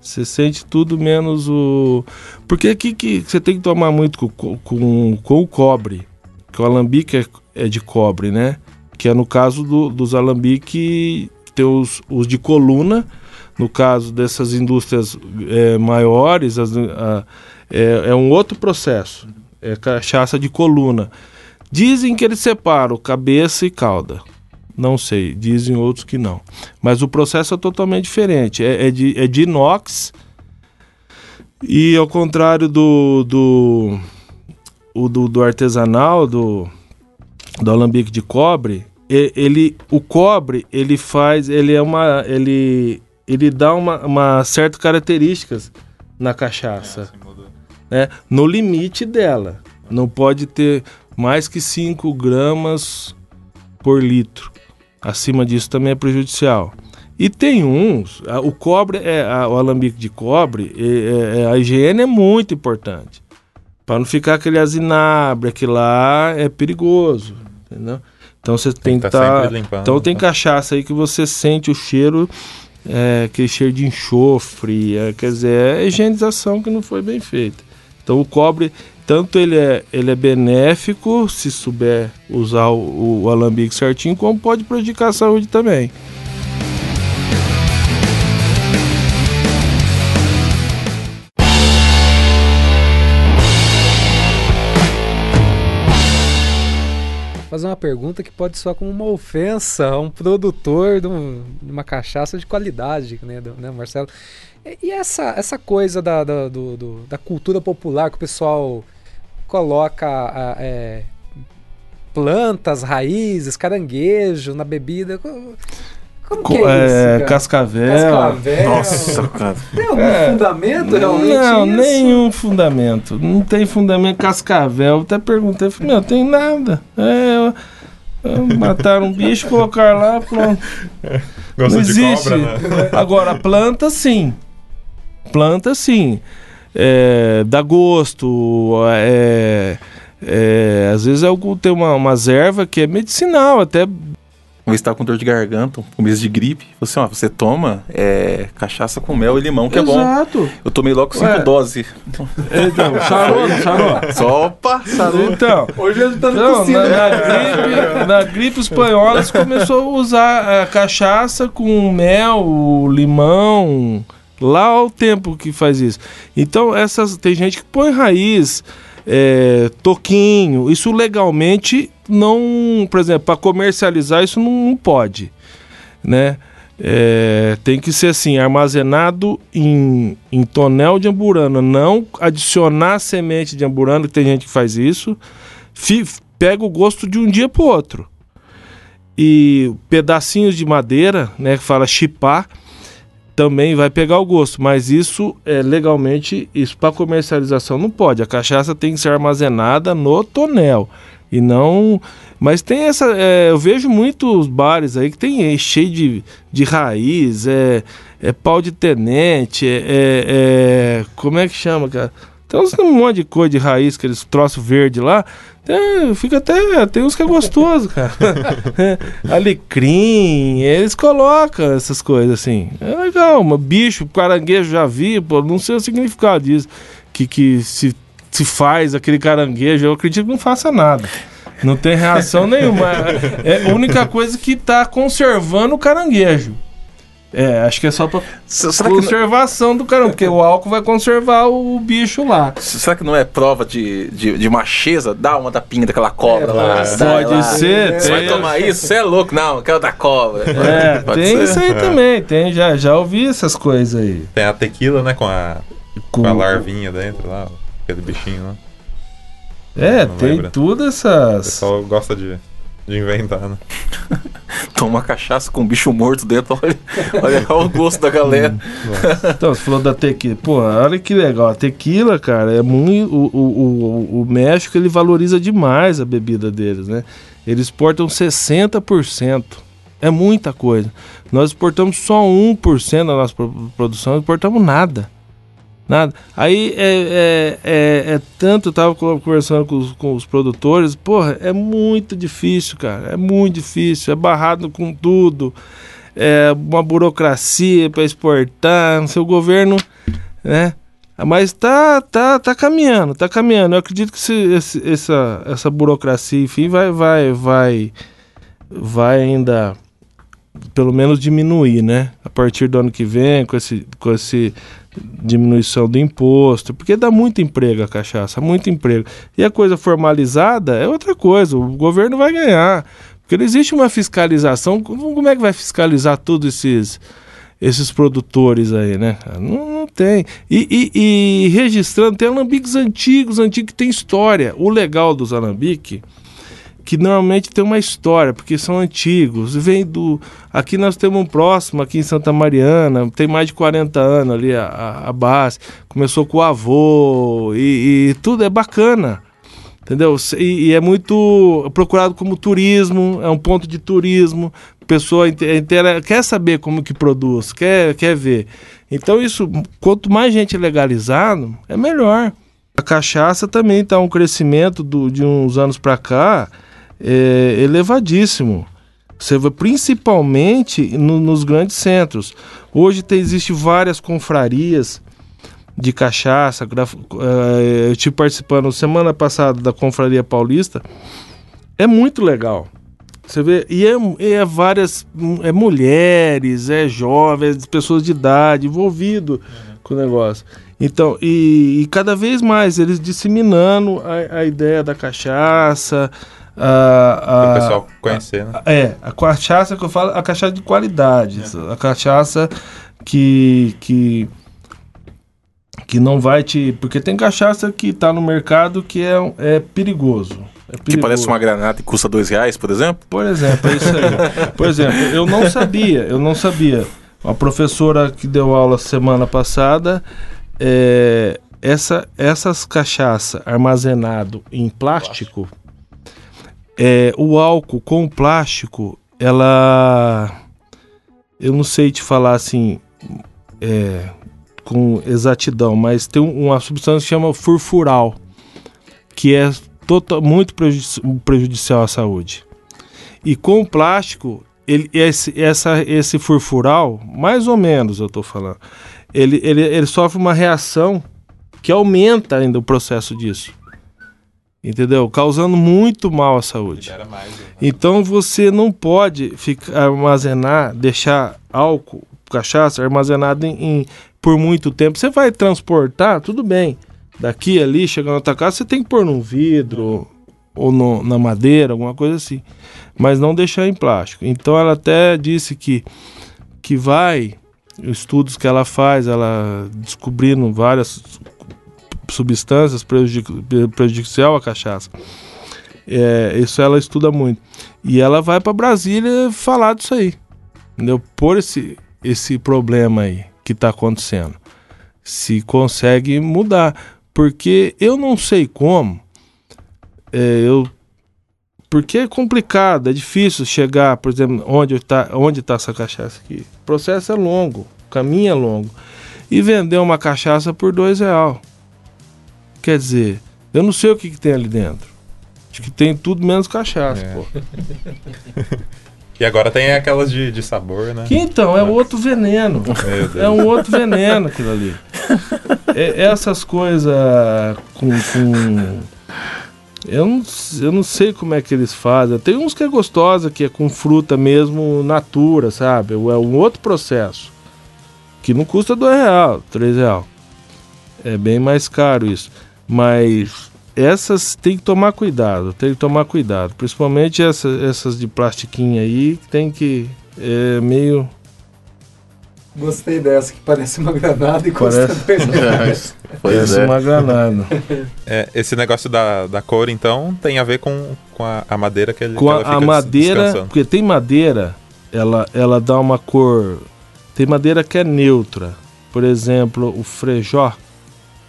C: Você sente tudo menos o. Porque aqui que você tem que tomar muito com, com, com o cobre. Que o alambique é, é de cobre, né? Que é no caso do, dos alambique, tem os, os de coluna, no caso dessas indústrias é, maiores, as, a, é, é, um outro processo, é cachaça de coluna. Dizem que eles separam cabeça e cauda. Não sei, dizem outros que não. Mas o processo é totalmente diferente. É, é de, é de inox. E ao contrário do, do, do, do artesanal, do, do alambique de cobre, ele o cobre ele faz ele é uma ele ele dá uma, uma certa características na cachaça é, né? no limite dela. Não pode ter mais que 5 gramas por litro. Acima disso também é prejudicial. E tem uns o cobre é a, o alambique de cobre é, é, a higiene é muito importante. Para não ficar aquele azinabre aquilo lá é perigoso entendeu então você tem, que estar. Tá, então tem cachaça aí que você sente o cheiro, é, aquele cheiro de enxofre, é, quer dizer, é higienização que não foi bem feita. Então o cobre, tanto ele é, ele é benéfico, se souber usar o, o alambique certinho, como pode prejudicar a saúde também.
D: Fazer uma pergunta que pode soar como uma ofensa a um produtor de, um, de uma cachaça de qualidade, né, do, né Marcelo? E essa, essa coisa da, da, do, do, da cultura popular que o pessoal coloca é, plantas, raízes, caranguejo na bebida. Como
C: Co-
D: que é,
C: é,
D: isso, cara?
C: cascavel.
D: Cascavel.
B: Nossa, cara.
D: Tem algum
C: É.
D: fundamento realmente
C: Não,
D: isso?
C: nenhum fundamento. Não tem fundamento cascavel. Até perguntei, falei, não, tem nada. É, mataram um bicho, colocar lá, pronto.
A: Gosto
C: não
A: de
C: existe.
A: cobra, né?
C: Agora, planta sim. Planta sim. É, dá gosto. É, é, às vezes é tem uma, umas ervas que é medicinal, até
B: Uma vez tava com dor de garganta, um começo de gripe. Você, ó, você toma é, cachaça com mel e limão, que é bom.
C: Exato.
B: Eu tomei logo cinco
C: Ué.
B: doses.
C: Então, sarou, não sarou?
B: Só sarou.
C: Então,
D: Hoje ele tá
C: Não,
D: tossindo.
C: na, na gripe, na gripe espanhola você começou a usar a cachaça com mel, limão, lá ao tempo que faz isso. Então essas tem gente que põe raiz, é, toquinho, isso legalmente não, por exemplo, para comercializar isso não, não pode, né? É, tem que ser assim, armazenado em, em tonel de amburana, não adicionar semente de amburana, que tem gente que faz isso, fi- pega o gosto de um dia pro outro. E pedacinhos de madeira, né, que fala chipar, também vai pegar o gosto, mas isso é legalmente, isso para comercialização não pode. A cachaça tem que ser armazenada no tonel e não. Mas tem essa, é, eu vejo muitos bares aí que tem é, cheio de, de raiz, é, é pau de tenente, é, é- é- como é que chama, cara? Tem um monte de cor de raiz, aqueles troços verde lá. Tem, fica até. Tem uns que é gostoso, cara. Alecrim, eles colocam essas coisas assim. É legal, mas bicho, caranguejo já vi, pô, não sei o significado disso. Que, que se, se faz aquele caranguejo, eu acredito que não faça nada. Não tem reação nenhuma. É a única coisa que tá conservando o caranguejo. É, acho que é só pra
B: Será que, não,
C: conservação do caranguejo, porque o álcool vai conservar o bicho lá.
B: será que não é prova de, de, de macheza? Dá uma da pinga daquela cobra
D: É,
B: lá.
D: pode
B: lá.
C: ser,
B: Você vai tomar isso? Você é louco? Não, eu quero da cobra.
C: É, tem
B: ser.
C: isso aí também, tem, já, já ouvi essas coisas aí.
A: Tem a tequila, né? Com a,
C: Com-
A: com a larvinha dentro lá, aquele bichinho lá.
C: É,
A: Não
C: tem
A: lembra.
C: tudo
A: O
C: essas.
A: pessoal gosta de, de inventar, né?
B: Toma cachaça com um bicho morto dentro. Olha, olha o gosto da galera.
C: Então, você falou da tequila. Pô, olha que legal. A tequila, cara, é muito. O, o, o, o México ele valoriza demais a bebida deles, né? Eles exportam 60%. É muita coisa. Nós exportamos só 1% da nossa pro- produção, não exportamos nada. Nada. Aí é, é, é, é tanto, eu tava co- conversando com os, com os produtores, porra, é muito difícil, cara. É muito difícil. É barrado com tudo. É uma burocracia para exportar. Seu governo, né? Mas tá, tá, tá caminhando, tá caminhando. Eu acredito que esse, esse- essa, essa burocracia, enfim, vai, vai, vai, vai ainda pelo menos diminuir, né? A partir do ano que vem, com esse, com esse diminuição do imposto, porque dá muito emprego a cachaça, muito emprego. E a coisa formalizada é outra coisa, o governo vai ganhar. Porque não existe uma fiscalização. Como é que vai fiscalizar todos esses, esses produtores aí, né? Não, não tem. E, e- e registrando, tem alambiques antigos, antigos que tem história. O legal dos alambiques que normalmente tem uma história, porque são antigos. Vem do. Aqui nós temos um próximo, aqui em Santa Mariana, tem mais de 40 anos ali a, a, a base. Começou com o avô e, e tudo é bacana. Entendeu? E, e é muito procurado como turismo, é um ponto de turismo. Pessoa inte- inteira quer saber como que produz, quer, quer ver. Então, isso, quanto mais gente legalizado, é melhor. A cachaça também está um crescimento do- de uns anos para cá é, elevadíssimo. Você vê principalmente no- nos grandes centros. Hoje tem, existe várias confrarias de cachaça. graf- eh, eu estive participando semana passada da Confraria Paulista. É muito legal. Você vê, e é, é várias é mulheres, é jovens, pessoas de idade envolvido com o negócio. Então, e, e cada vez mais eles disseminando a, a ideia da cachaça. A,
A: o pessoal conhecer, né?
C: é, a cachaça que eu falo, a cachaça de qualidade. A cachaça que, que que não vai te. Porque tem cachaça que tá no mercado que é, é perigoso. É
B: Que
C: perigoso.
B: parece uma granada e custa dois reais, por exemplo?
C: Por exemplo, é isso aí. Por exemplo, eu não sabia, eu não sabia. A professora que deu aula semana passada, é, essa, essas cachaça armazenado em plástico, é, o álcool com o plástico, ela, eu não sei te falar assim, é, com exatidão, mas tem um- uma substância que chama furfural, que é tota- muito prejudici- prejudicial à saúde. E com o plástico, ele, esse, essa, esse furfural, mais ou menos eu estou falando, ele, ele, ele sofre uma reação que aumenta ainda o processo disso. Entendeu? Causando muito mal à saúde.
A: Né?
C: Então você não pode ficar armazenar, deixar álcool, cachaça armazenado em, em- por muito tempo. Você vai transportar, tudo bem. Daqui ali, chegando na tua casa, você tem que pôr num vidro ou no- na madeira, alguma coisa assim. Mas não deixar em plástico. Então ela até disse que, que vai, estudos que ela faz, ela descobrindo várias substâncias prejudici prejudicial à cachaça. É, isso ela estuda muito. E ela vai para Brasília falar disso aí. Entendeu? Por esse, esse problema aí que está acontecendo. Se consegue mudar. Porque eu não sei como. é, eu, porque é complicado, é difícil chegar, por exemplo, onde está onde tá essa cachaça aqui. O processo é longo, o caminho é longo. E vender uma cachaça por dois real. Quer dizer, eu não sei o que, que tem ali dentro. Acho que tem tudo menos cachaça,
A: É.
C: pô.
A: E agora tem aquelas de, de sabor, né?
C: Que então é outro veneno. É um outro veneno aquilo ali. É- essas coisas com. com- eu, não, eu não sei como é que eles fazem. Tem uns que é gostosa, que é com fruta mesmo, natura, sabe? É um outro processo. Que não custa dois real, três real. É bem mais caro isso. Mas essas tem que tomar cuidado, tem que tomar cuidado. Principalmente essa- essas de plastiquinho aí, que tem que. É meio.
D: Gostei dessa, que parece uma granada e
C: Parece.
D: custa dois reais.
B: pois
C: Parece
B: é.
C: uma granada.
A: É, esse negócio da, da cor, então, tem a ver com, com a, a madeira que ele
C: Com
A: que
C: a,
A: ela fica
C: a madeira, porque tem madeira, ela, ela dá uma cor. Tem madeira que é neutra. Por exemplo, o frejó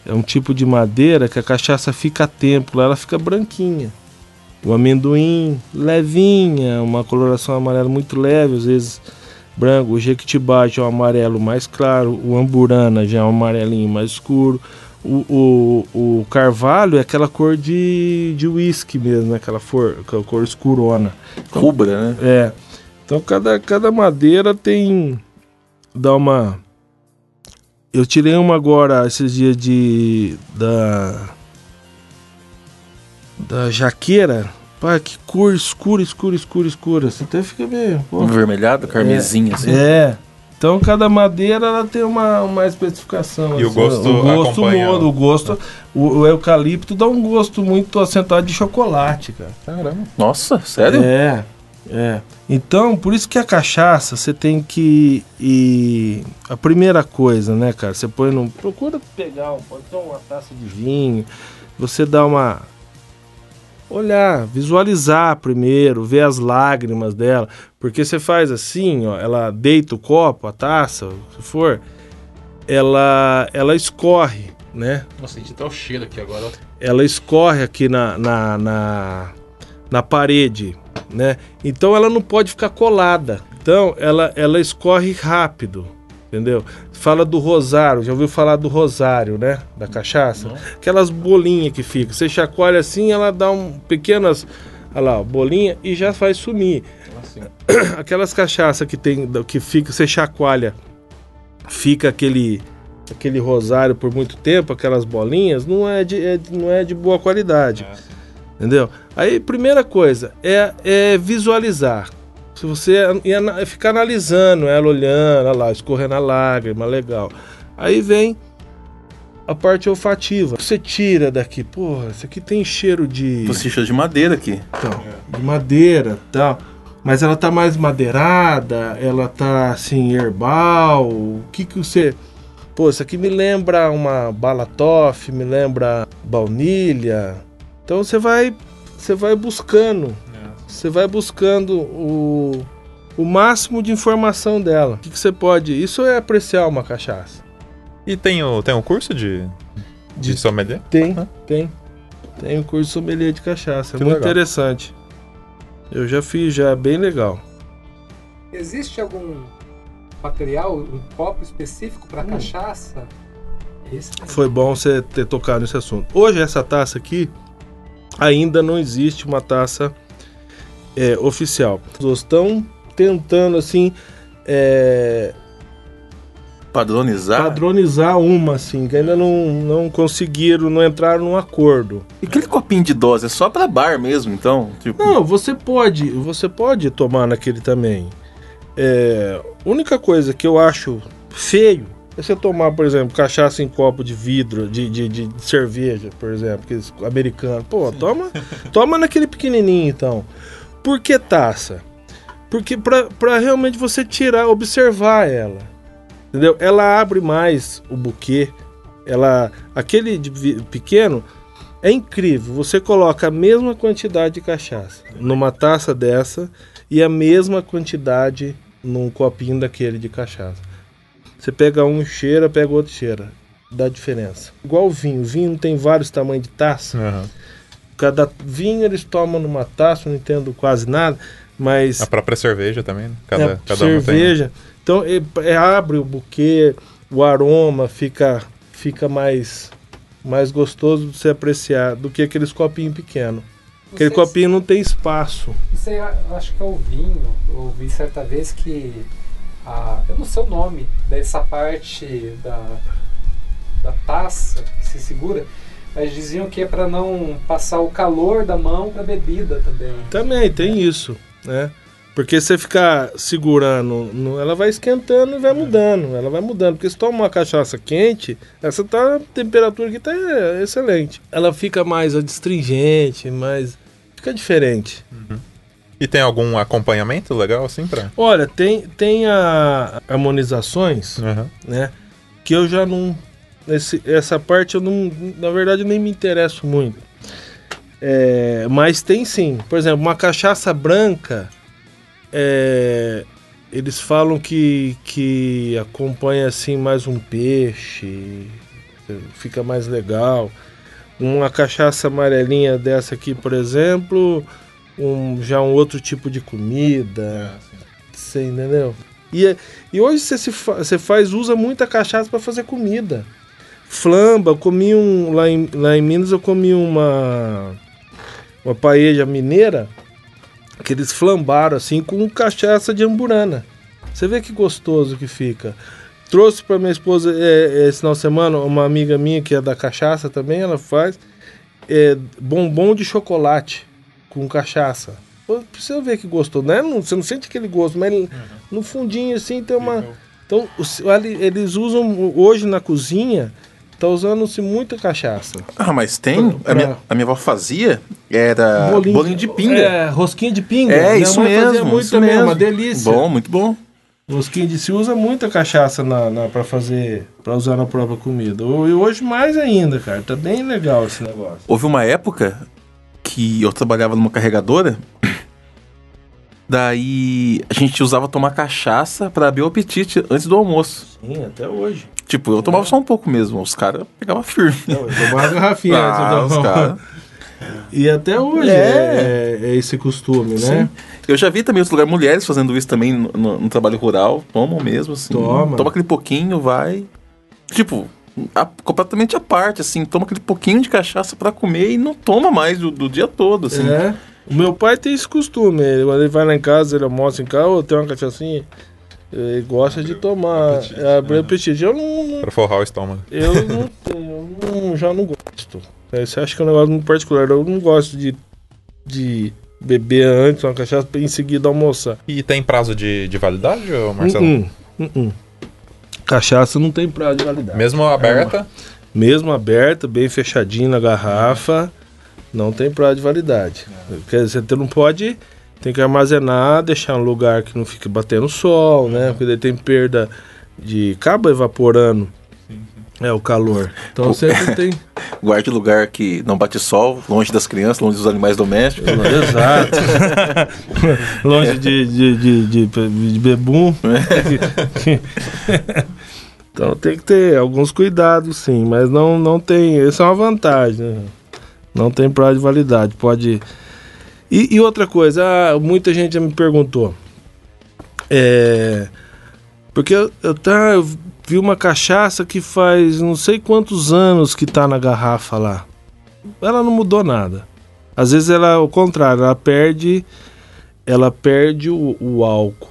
C: é um tipo de madeira que a cachaça fica a tempo, ela fica branquinha. O amendoim, levinha, uma coloração amarela muito leve, às vezes branco. O jequitibá já é um amarelo mais claro, o amburana já é um amarelinho mais escuro. O, o, o carvalho é aquela cor de, de whisky mesmo, né? aquela, for, aquela cor escurona.
B: Rubra, né?
C: É. Então cada, cada madeira tem. dá uma. Eu tirei uma agora esses dias de. da. da jaqueira. Pá, que cor escura, escura, escura, escura. Você até fica meio. pô.
B: Um vermelhado, carmesim, assim.
C: É. Então cada madeira ela tem uma, uma especificação.
A: E o
C: assim,
A: gosto
C: o gosto muda,
A: o-
C: o gosto. O, o eucalipto dá um gosto muito acentuado de chocolate, cara.
A: Caramba.
B: Nossa, sério?
C: É, é. Então, por isso que a cachaça você tem que ir. A primeira coisa, né, cara? Você põe no. Procura pegar, um- pode ser uma taça de vinho. Você dá uma. Olhar, visualizar primeiro, ver as lágrimas dela. Porque você faz assim, ó, ela deita o copo, a taça, se for, ela, ela escorre, né?
E: Nossa, senti até o cheiro aqui agora. ó.
C: ela escorre aqui na, na, na, na parede, né? Então ela não pode ficar colada. Então ela, ela escorre rápido, entendeu? Fala do rosário, já ouviu falar do rosário, né? Da cachaça?
E: Não.
C: Aquelas bolinhas que ficam. Você chacoalha assim, ela dá um pequenas, olha lá, bolinha e já faz sumir.
E: Assim.
C: Aquelas cachaças que tem, que fica, você chacoalha, fica aquele aquele rosário por muito tempo, aquelas bolinhas, não é de, é- não é de boa qualidade. Entendeu? Aí, primeira coisa é, é visualizar. Se você ana- ficar analisando ela, olhando, olha lá, escorrendo a lágrima, legal. Aí vem a parte olfativa. Você tira daqui, porra, isso aqui tem cheiro de,
B: Você cheiro de madeira aqui.
C: então, de madeira tal. Mas ela tá mais madeirada, ela tá assim, herbal. O que que você. Pô, isso aqui me lembra uma balatoff, me lembra baunilha. Então você vai, você vai buscando, você vai buscando o, o máximo de informação dela. O que, que você pode. Isso é apreciar uma cachaça.
A: E tem o, tem o curso de, de
C: De-
A: sommelier?
C: Tem,
A: Hã?
C: tem. Tem o curso sommelier de cachaça. É
A: Que
C: muito
A: legal.
C: interessante. Eu já fiz, já é bem legal.
D: Existe algum material, um copo específico para cachaça? Esse
C: Foi bom você ter tocado nesse assunto. Hoje, essa taça aqui, ainda não existe uma taça é, oficial. Estão tentando, assim, é,
B: Padronizar.
C: padronizar uma, assim, que ainda não, não conseguiram, não entraram num acordo.
B: E aquele copinho de dose é só pra bar mesmo, então? Tipo,
C: Não, você pode, você pode tomar naquele também. É, única coisa que eu acho feio é você tomar, por exemplo, cachaça em copo de vidro, de, de, de cerveja, por exemplo, aqueles americanos. Pô, toma, toma naquele pequenininho então. Por que taça? Porque pra realmente você tirar, observar ela. Entendeu? Ela abre mais o buquê. Ela, aquele de pequeno, é incrível. Você coloca a mesma quantidade de cachaça numa taça dessa e a mesma quantidade num copinho daquele de cachaça. Você pega um cheira, pega outro cheira. Dá diferença. Igual o vinho. O vinho tem vários tamanhos de taça.
A: Aham.
C: Cada vinho eles tomam numa taça, não entendo quase nada, mas
A: A própria cerveja também, né? Cada,
C: é,
A: cada uma tem.
C: cerveja. Então é, é, abre o buquê, o aroma fica fica mais mais gostoso de se apreciar do que aqueles copinhos pequenos. Aquele copinho não tem espaço.
D: Isso aí eu acho que é o vinho. Eu ouvi certa vez que. A, eu não sei o nome dessa parte da, da taça que se segura, mas diziam que é para não passar o calor da mão para bebida também.
C: Também tem isso, né? Porque você ficar segurando, no- ela vai esquentando e vai mudando. Ela vai mudando. Porque se toma uma cachaça quente, essa tá, a temperatura aqui tá excelente. Ela fica mais adstringente, mais. Fica diferente.
A: E tem algum acompanhamento legal assim pra.
C: Olha, tem, tem a harmonizações,
A: Aham.
C: né? Que eu já não. Esse, essa parte eu não. Na verdade, nem me interesso muito. É, mas tem sim. Por exemplo, uma cachaça branca. é, eles falam que, que acompanha assim mais um peixe. Fica mais legal. Uma cachaça amarelinha dessa aqui, por exemplo. Um, já um outro tipo de comida. Você entendeu? E, é- e hoje você, se fa- você faz, usa muita cachaça para fazer comida. Flamba, eu comi um. Lá em, lá em Minas eu comi uma. Uma paella mineira. Que eles flambaram assim com cachaça de amburana. Você vê que gostoso que fica. Trouxe para minha esposa é, esse final de semana uma amiga minha que é da cachaça também, ela faz é, bombom de chocolate com cachaça. Pô, pra você ver que gostou, né? Não, você não sente aquele gosto, mas ele- no fundinho assim tem uma. Então, eles usam hoje na cozinha, tá usando-se muita cachaça.
B: Ah, mas tem.
C: Pra-
B: A minha, a minha avó fazia. Era bolinho, de pinga.
C: É, rosquinha de pinga.
B: É,
C: Minha
B: isso mesmo.
C: muito
B: isso
C: também, é
B: mesmo.
C: uma delícia.
B: Bom, muito bom.
C: Rosquinha de se usa muita cachaça na, na, para fazer, para usar na própria comida. E hoje mais ainda, cara. Tá bem legal esse negócio.
B: Houve uma época que eu trabalhava numa carregadora. Daí a gente usava tomar cachaça pra abrir o apetite antes do almoço.
C: Sim, até hoje.
B: Tipo, eu tomava só um pouco mesmo. Os caras pegavam firme.
C: Não, eu tomava garrafinha antes
B: Ah,
C: do
B: os
C: almoço. E até hoje
B: É.
C: é, é- é esse costume, né?
B: Sim. Eu já vi também outros lugares mulheres fazendo isso também no, no- no trabalho rural. Tomam mesmo, assim.
C: Toma.
B: Toma aquele pouquinho, vai. Tipo, a- completamente à parte, assim. Toma aquele pouquinho de cachaça pra comer e não toma mais do, do dia todo, assim.
C: É. O meu pai tem esse costume. Ele, quando ele vai lá em casa, ele almoça em casa, ou tem uma cachaçinha. Ele gosta de tomar. É, abrir o apetite. Eu não.
A: Pra forrar o estômago.
C: Eu não tenho. eu não- já não gosto. É, Você acha que é um negócio muito particular. Eu não gosto de, de beber antes uma cachaça pra em seguida almoçar.
A: E tem prazo de, de validade, Marcelo?
C: Uh-uh, uh-uh. Cachaça não tem prazo de validade.
A: Mesmo aberta?
C: Mesmo aberta, bem fechadinho na garrafa, não tem prazo de validade. Quer dizer, você não pode. Tem que armazenar, deixar um lugar que não fique batendo sol, né? Porque daí tem perda de. acaba evaporando É o calor. Então sempre tem.
B: Guarde lugar que não bate sol, longe das crianças, longe dos animais domésticos.
C: Exato. Longe de, de, de, de, bebum. então tem que ter alguns cuidados, sim, mas não, não tem. Essa é uma vantagem. Né? Não tem prazo de validade. Pode. E, e outra coisa, ah, muita gente me perguntou. É. Porque eu, eu, tá, vi uma cachaça que faz não sei quantos anos que tá na garrafa lá. Ela não mudou nada. Às vezes ela, ao contrário, ela perde, ela perde o, o álcool,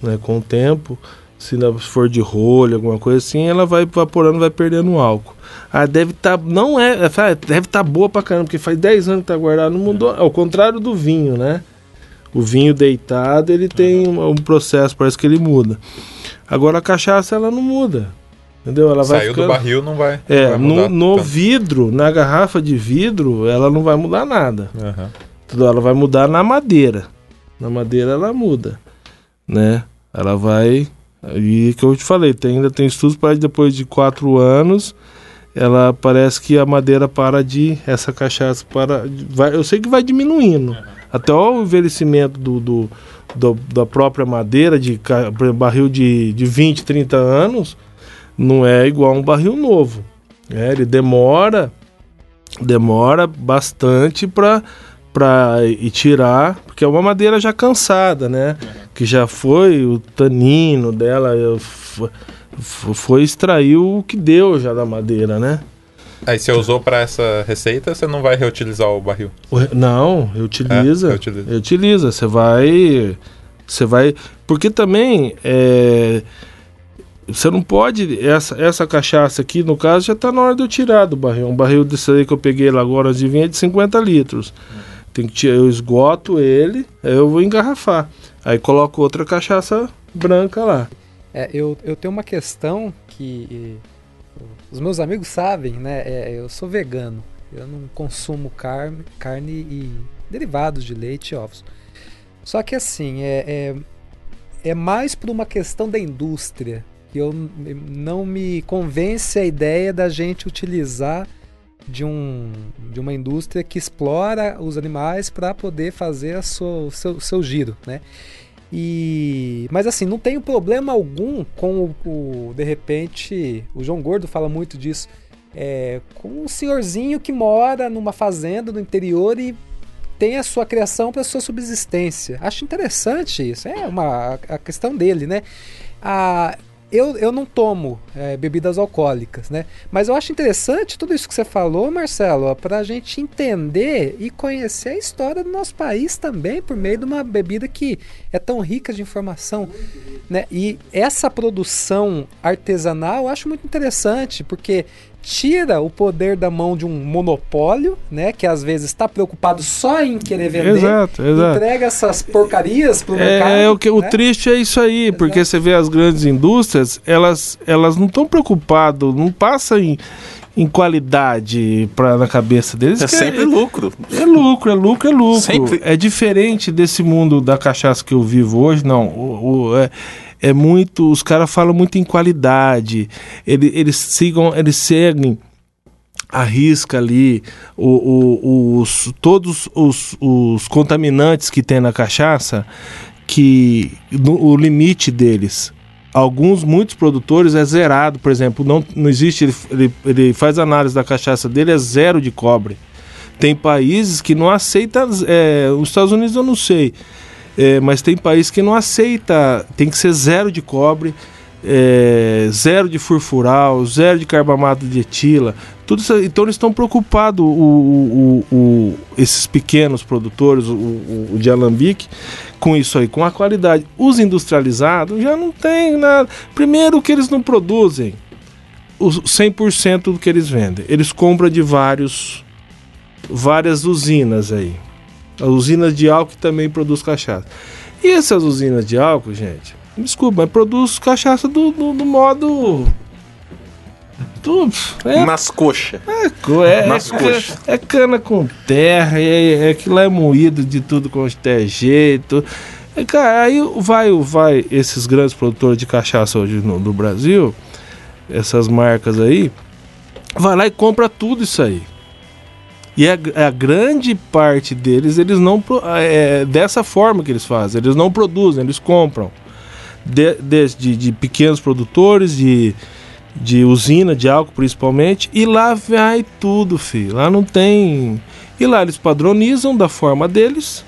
C: né? Com o tempo, se for de rolha, alguma coisa assim, ela vai evaporando, vai perdendo o álcool. Ah, deve estar, tá, não é, é deve estar tá boa pra caramba, porque faz 10 anos que tá guardado, não mudou. Ao contrário do vinho, né? O vinho deitado, ele tem um, um processo, parece que ele muda. Agora a cachaça ela não muda. Entendeu? Ela
A: Saiu
C: ficando...
A: do barril, não vai.
C: É,
A: não
C: vai no, no vidro, na garrafa de vidro, ela não vai mudar nada.
A: Uhum.
C: Ela vai mudar na madeira. Na madeira ela muda. Né? Ela vai. E que eu te falei, tem, ainda tem estudos para depois de quatro anos, ela parece que a madeira para de. Essa cachaça para. Vai, eu sei que vai diminuindo. Uhum. Até o envelhecimento do, do do, da própria madeira, de barril de, de 20, 30 anos, não é igual um barril novo. É, ele demora, demora bastante para para e tirar, porque é uma madeira já cansada, né? Que já foi o tanino dela, foi extrair o que deu já da madeira, né?
A: Aí você usou para essa receita, você não vai reutilizar o barril?
C: Não, reutiliza. É, reutiliza. Reutiliza. Você vai. Você vai. Porque também. É, você não pode. Essa, essa cachaça aqui, no caso, já está na hora de eu tirar do barril. Um barril desse aí que eu peguei lá agora de vinho é de 50 litros. Tem que tirar, eu esgoto ele, aí eu vou engarrafar. Aí coloco outra cachaça branca lá.
D: É, eu, eu tenho uma questão que os meus amigos sabem, né? É, eu sou vegano. Eu não consumo carne, carne e derivados de leite e ovos. Só que assim, é, é, é mais por uma questão da indústria que eu não me convence a ideia da gente utilizar de, um, de uma indústria que explora os animais para poder fazer a sua, o seu, seu giro, né? E, mas assim, não tenho problema algum com o, o, de repente, o João Gordo fala muito disso, é, com um senhorzinho que mora numa fazenda no interior e tem a sua criação para sua subsistência. Acho interessante isso, é uma a questão dele, né? Ah, eu, eu não tomo é, bebidas alcoólicas, né? Mas eu acho interessante tudo isso que você falou, Marcelo, para a gente entender e conhecer a história do nosso país também por meio de uma bebida que é tão rica de informação, né? E essa produção artesanal eu acho muito interessante, porque tira o poder da mão de um monopólio, né, que às vezes está preocupado só em querer vender,
C: exato, exato.
D: entrega essas porcarias para o
C: é,
D: mercado.
C: É o que né? o triste é isso aí, exato. porque você vê as grandes indústrias, elas elas não estão preocupadas, não passam em em qualidade pra, na cabeça deles.
B: É sempre é, lucro.
C: É lucro, é lucro, é lucro. Sempre. É diferente desse mundo da cachaça que eu vivo hoje, não. O, o é, é muito. Os caras falam muito em qualidade. Eles, eles sigam, eles seguem a risca ali o, o, os, todos os, os contaminantes que tem na cachaça, que no, o limite deles. Alguns, muitos produtores é zerado, por exemplo, não, não existe, ele, ele, ele faz análise da cachaça dele, é zero de cobre. Tem países que não aceitam, é, os Estados Unidos eu não sei, é, mas tem país que não aceita, tem que ser zero de cobre, é, zero de furfural, zero de carbamato de etila. Tudo isso, então eles estão preocupados, o, o, o, esses pequenos produtores, o, de alambique, com isso aí, com a qualidade. Os industrializados já não tem nada. Primeiro que eles não produzem o 100% do que eles vendem. Eles compram de vários várias usinas aí. A usina de álcool também produz cachaça. E essas usinas de álcool, gente, desculpa, mas produz cachaça do, do, do modo.
B: Do, é, Nas coxas.
C: É, é, Nas é, coxas. É, cana com terra, é, é aquilo é moído de tudo com é jeito. É, cara, aí vai, vai esses grandes produtores de cachaça hoje no, no Brasil, essas marcas aí, vai lá e compra tudo isso aí. E a, a grande parte deles, eles não. pro- É dessa forma que eles fazem. Eles não produzem, eles compram. De, de, de- pequenos produtores, de, de usina de álcool principalmente. E lá vai tudo, filho. Lá não tem. E lá eles padronizam da forma deles.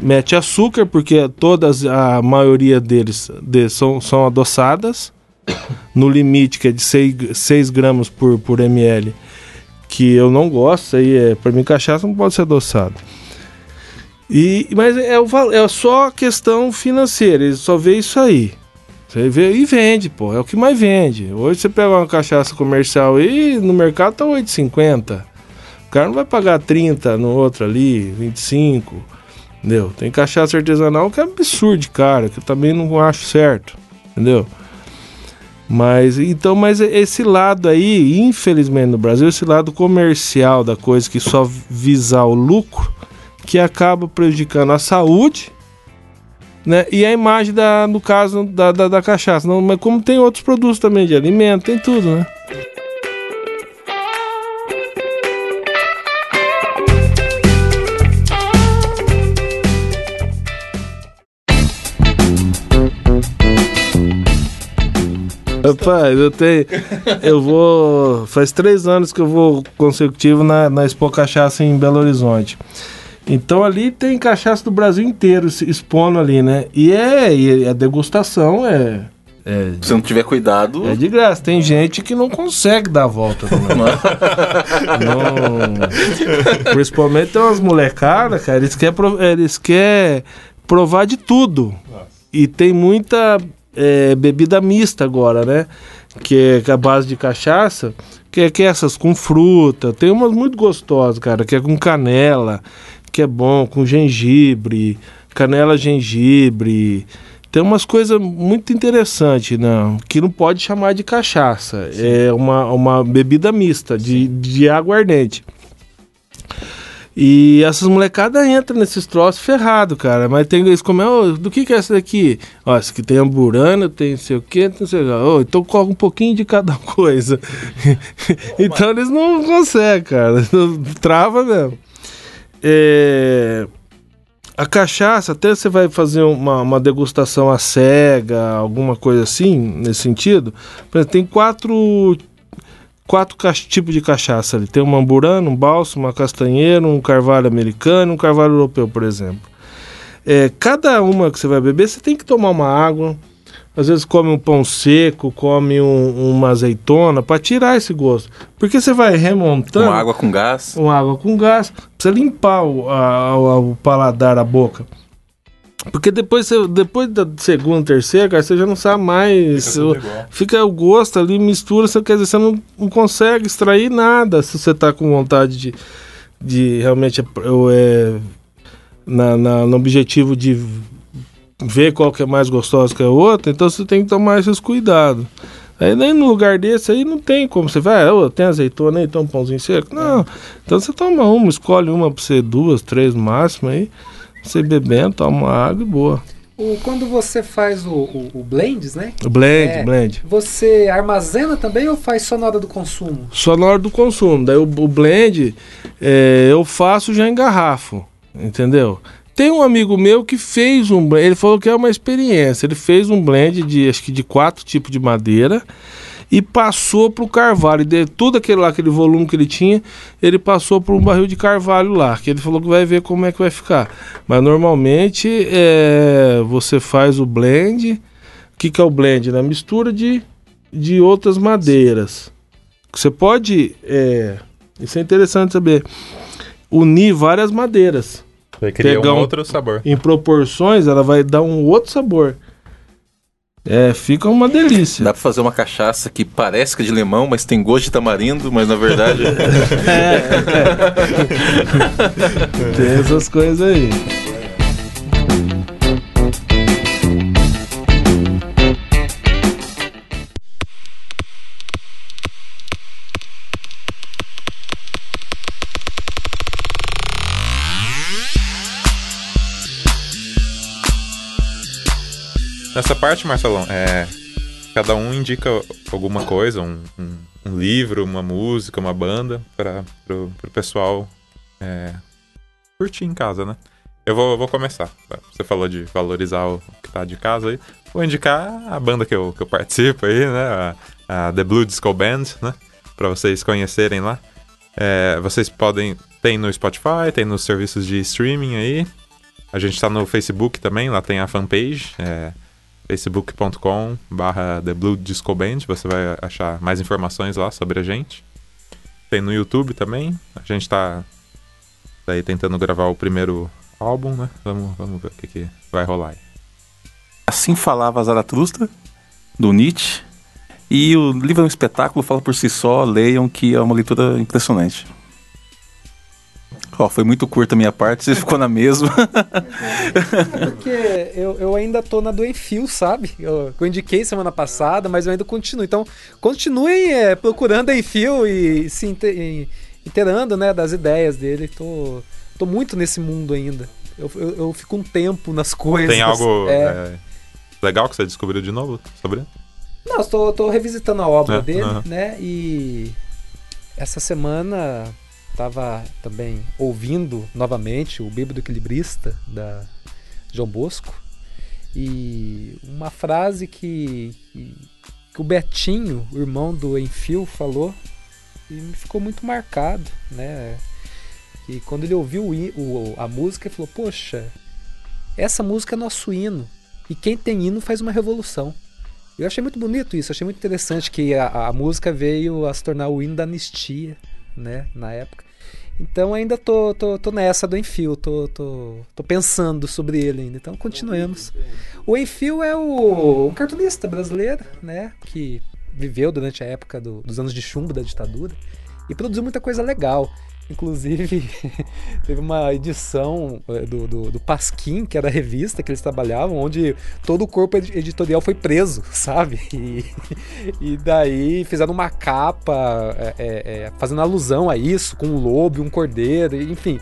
C: Mete açúcar, porque todas, a maioria deles de- são, são adoçadas. No limite, que é de 6, gramas por, por ml que eu não gosto, aí é para mim cachaça não pode ser adoçado. E mas é, o, é só questão financeira, eles só vê isso aí. Você vê e vende, pô, é o que mais vende. Hoje você pega uma cachaça comercial e no mercado tá 8,50. O cara não vai pagar 30 no outro ali, 25. Entendeu? Tem cachaça artesanal que é absurdo, cara, que eu também não acho certo. Entendeu? Mas então, mas esse lado aí, infelizmente no Brasil, esse lado comercial da coisa que só visar o lucro, que acaba prejudicando a saúde, né? E a imagem da, no caso da, da, da cachaça. Não, mas como tem outros produtos também de alimento, tem tudo, né? Rapaz, eu tenho. Eu vou. Faz três anos que eu vou consecutivo na, na Expo Cachaça em Belo Horizonte. Então ali tem cachaça do Brasil inteiro se expondo ali, né? E é. E a degustação é. É,
B: Se não tiver cuidado,
C: é de graça. Tem gente que não consegue dar a volta. Não... Principalmente tem umas molecadas, cara, eles querem, eles querem provar de tudo. E tem muita é, bebida mista agora, né? Que é a base de cachaça, que é, que é essas com fruta. Tem umas muito gostosas, cara, que é com canela, que é bom, com gengibre, canela, gengibre. Tem umas coisas muito interessantes, né? Que não pode chamar de cachaça. É uma, uma bebida mista, de, de aguardente. E essas molecadas entram nesses troços ferrado, cara. Mas tem eles comem, "Ô, do que que é essa daqui? Ó, essa aqui tem amburana, tem não sei o que, não sei o que. Ô, então coloca um pouquinho de cada coisa. então eles não conseguem, cara. Trava mesmo. É, a cachaça, até você vai fazer uma, uma degustação à cega, alguma coisa assim, nesse sentido. Exemplo, tem quatro, quatro tipos de cachaça ali. Tem uma amburana, um balsa, uma castanheira, um carvalho americano e um carvalho europeu, por exemplo. É, cada uma que você vai beber, você tem que tomar uma água. Às vezes come um pão seco, come um- uma azeitona, para tirar esse gosto. Porque você vai remontando
B: com água com gás.
C: com água com gás, precisa limpar o, a- a- o paladar, a boca. Porque depois, você, depois da segunda, terceira, cara, você já não sabe mais.
A: Fica
C: fica o gosto ali, mistura, você, quer dizer, você não, não consegue extrair nada se você tá com vontade de, de realmente eu, é, na, na- no objetivo de ver qual que é mais gostosa que a outra, então você tem que tomar esses cuidados. Aí nem no lugar desse aí não tem como você vai, oh, tem azeitona aí, tem um pãozinho seco. Não. Então você toma uma, escolhe uma pra você, duas, três no máximo aí. Você bebendo, toma uma água e boa.
D: O, quando você faz o, o, o blends, né?
C: Blend,
D: É.
C: blend.
D: Você armazena também ou faz só na hora do consumo?
C: Só na hora do consumo. Daí o, o blend é, eu faço já em garrafo, entendeu? Tem um amigo meu que fez um blend, ele falou que é uma experiência. Ele fez um blend de acho que de quatro tipos de madeira e passou pro carvalho. De tudo aquele lá, aquele volume que ele tinha, ele passou por um barril de carvalho lá, que ele falou que vai ver como é que vai ficar. Mas normalmente é, você faz o blend. O que, que é o blend? Na mistura de, de outras madeiras. Você pode. é, isso é interessante saber. Unir várias madeiras.
A: Vai criar um
C: um-
A: outro sabor.
C: Em proporções, ela vai dar um outro sabor. É, fica uma delícia.
B: Dá pra fazer uma cachaça que parece que é de limão, mas tem gosto de tamarindo, mas na verdade.
C: Tem essas coisas aí.
A: Nessa parte, Marcelão, é, cada um indica alguma coisa, um, um um livro, uma música, uma banda para pro pessoal é, curtir em casa, né? Eu vou, vou começar. Você falou de valorizar o que tá de casa aí. Vou indicar a banda que eu, que eu participo aí, né? A, a The Blue Disco Band, né? Pra vocês conhecerem lá. É, vocês podem. Tem no Spotify, tem nos serviços de streaming aí. A gente tá no Facebook também, lá tem a fanpage. É, facebook.com barra The Blue. Você vai achar mais informações lá sobre a gente. Tem no YouTube também. A gente tá daí tentando gravar o primeiro álbum, né? Vamos, vamos ver o que, que vai rolar aí.
B: Assim falava Zaratustra, do Nietzsche. E o livro é um espetáculo, fala por si só, leiam que é uma leitura impressionante. Ó, oh, foi muito curta a minha parte, você ficou na mesma.
D: Porque eu, eu ainda tô na do Enfio, sabe? Eu, eu indiquei semana passada, mas eu ainda continuo. Então, continuem é, procurando Enfio e se inteirando né, das ideias dele. Tô, tô muito nesse mundo ainda. Eu, eu, eu fico um tempo nas coisas.
A: Tem algo é... É, legal que você descobriu de novo sobre ele?
D: Não, estou, estou revisitando a obra é, dele, uh -huh. né? E essa semana estava também ouvindo novamente o Bíblia do Equilibrista da João Bosco e uma frase que, que, o Betinho, o irmão do Enfio, falou e me ficou muito marcado, né? E quando ele ouviu o, o, a música, ele falou: Poxa, essa música é nosso hino. E quem tem hino faz uma revolução. Eu achei muito bonito isso, achei muito interessante que a, a música veio a se tornar o hino da anistia, né, na época. Então ainda tô, tô, tô nessa do Enfio, tô, tô, tô pensando sobre ele ainda. Então continuemos. O Enfio é o, um cartunista brasileiro, né, que viveu durante a época do, dos anos de chumbo da ditadura e produziu muita coisa legal. Inclusive, teve uma edição eh, do, do, do, Pasquim, que era a revista que eles trabalhavam, onde todo o corpo editorial foi preso, sabe? E, e daí fizeram uma capa é, é, fazendo alusão a isso, com um lobo, um cordeiro, enfim.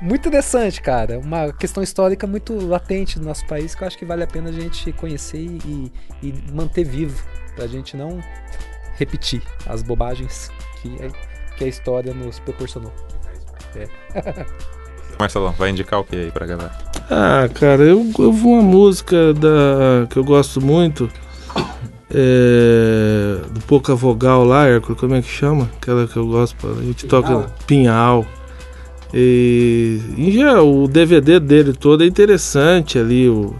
D: Muito interessante, cara. Uma questão histórica muito latente do nosso país que eu acho que vale a pena a gente conhecer e, e manter vivo, pra gente não repetir as bobagens que que a história nos proporcionou. É.
A: Marcelão, vai indicar o que aí pra galera?
C: Ah, cara, eu, eu vou uma música da, que eu gosto muito. É, do Pouca Vogal lá, Hércules, como é que chama? Aquela que eu gosto, a gente Pinhal. toca Pinhal. E, e já o DVD dele todo é interessante ali, o,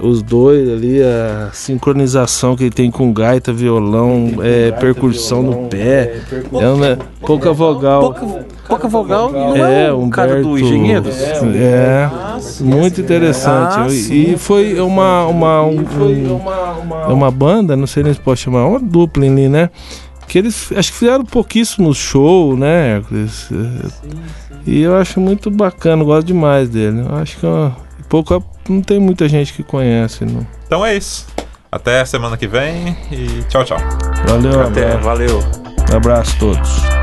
C: os dois ali, a sincronização que ele tem com gaita, violão, é, gaita, percussão violão, no pé, é, é pouca vogal.
B: Pouca, pouca vogal não é, é um cara do engenheiro?
C: É, muito interessante. Ah, e foi uma, uma, um, um, uma banda, não sei nem se pode chamar, uma dupla ali, né? Que eles acho que fizeram pouquíssimo show, né, Hércules? E eu acho muito bacana, gosto demais dele. Eu acho que é uma, pouco não tem muita gente que conhece. Não.
A: Então é isso. Até semana que vem e tchau, tchau.
C: Valeu,
B: Até, valeu.
C: Um abraço a todos.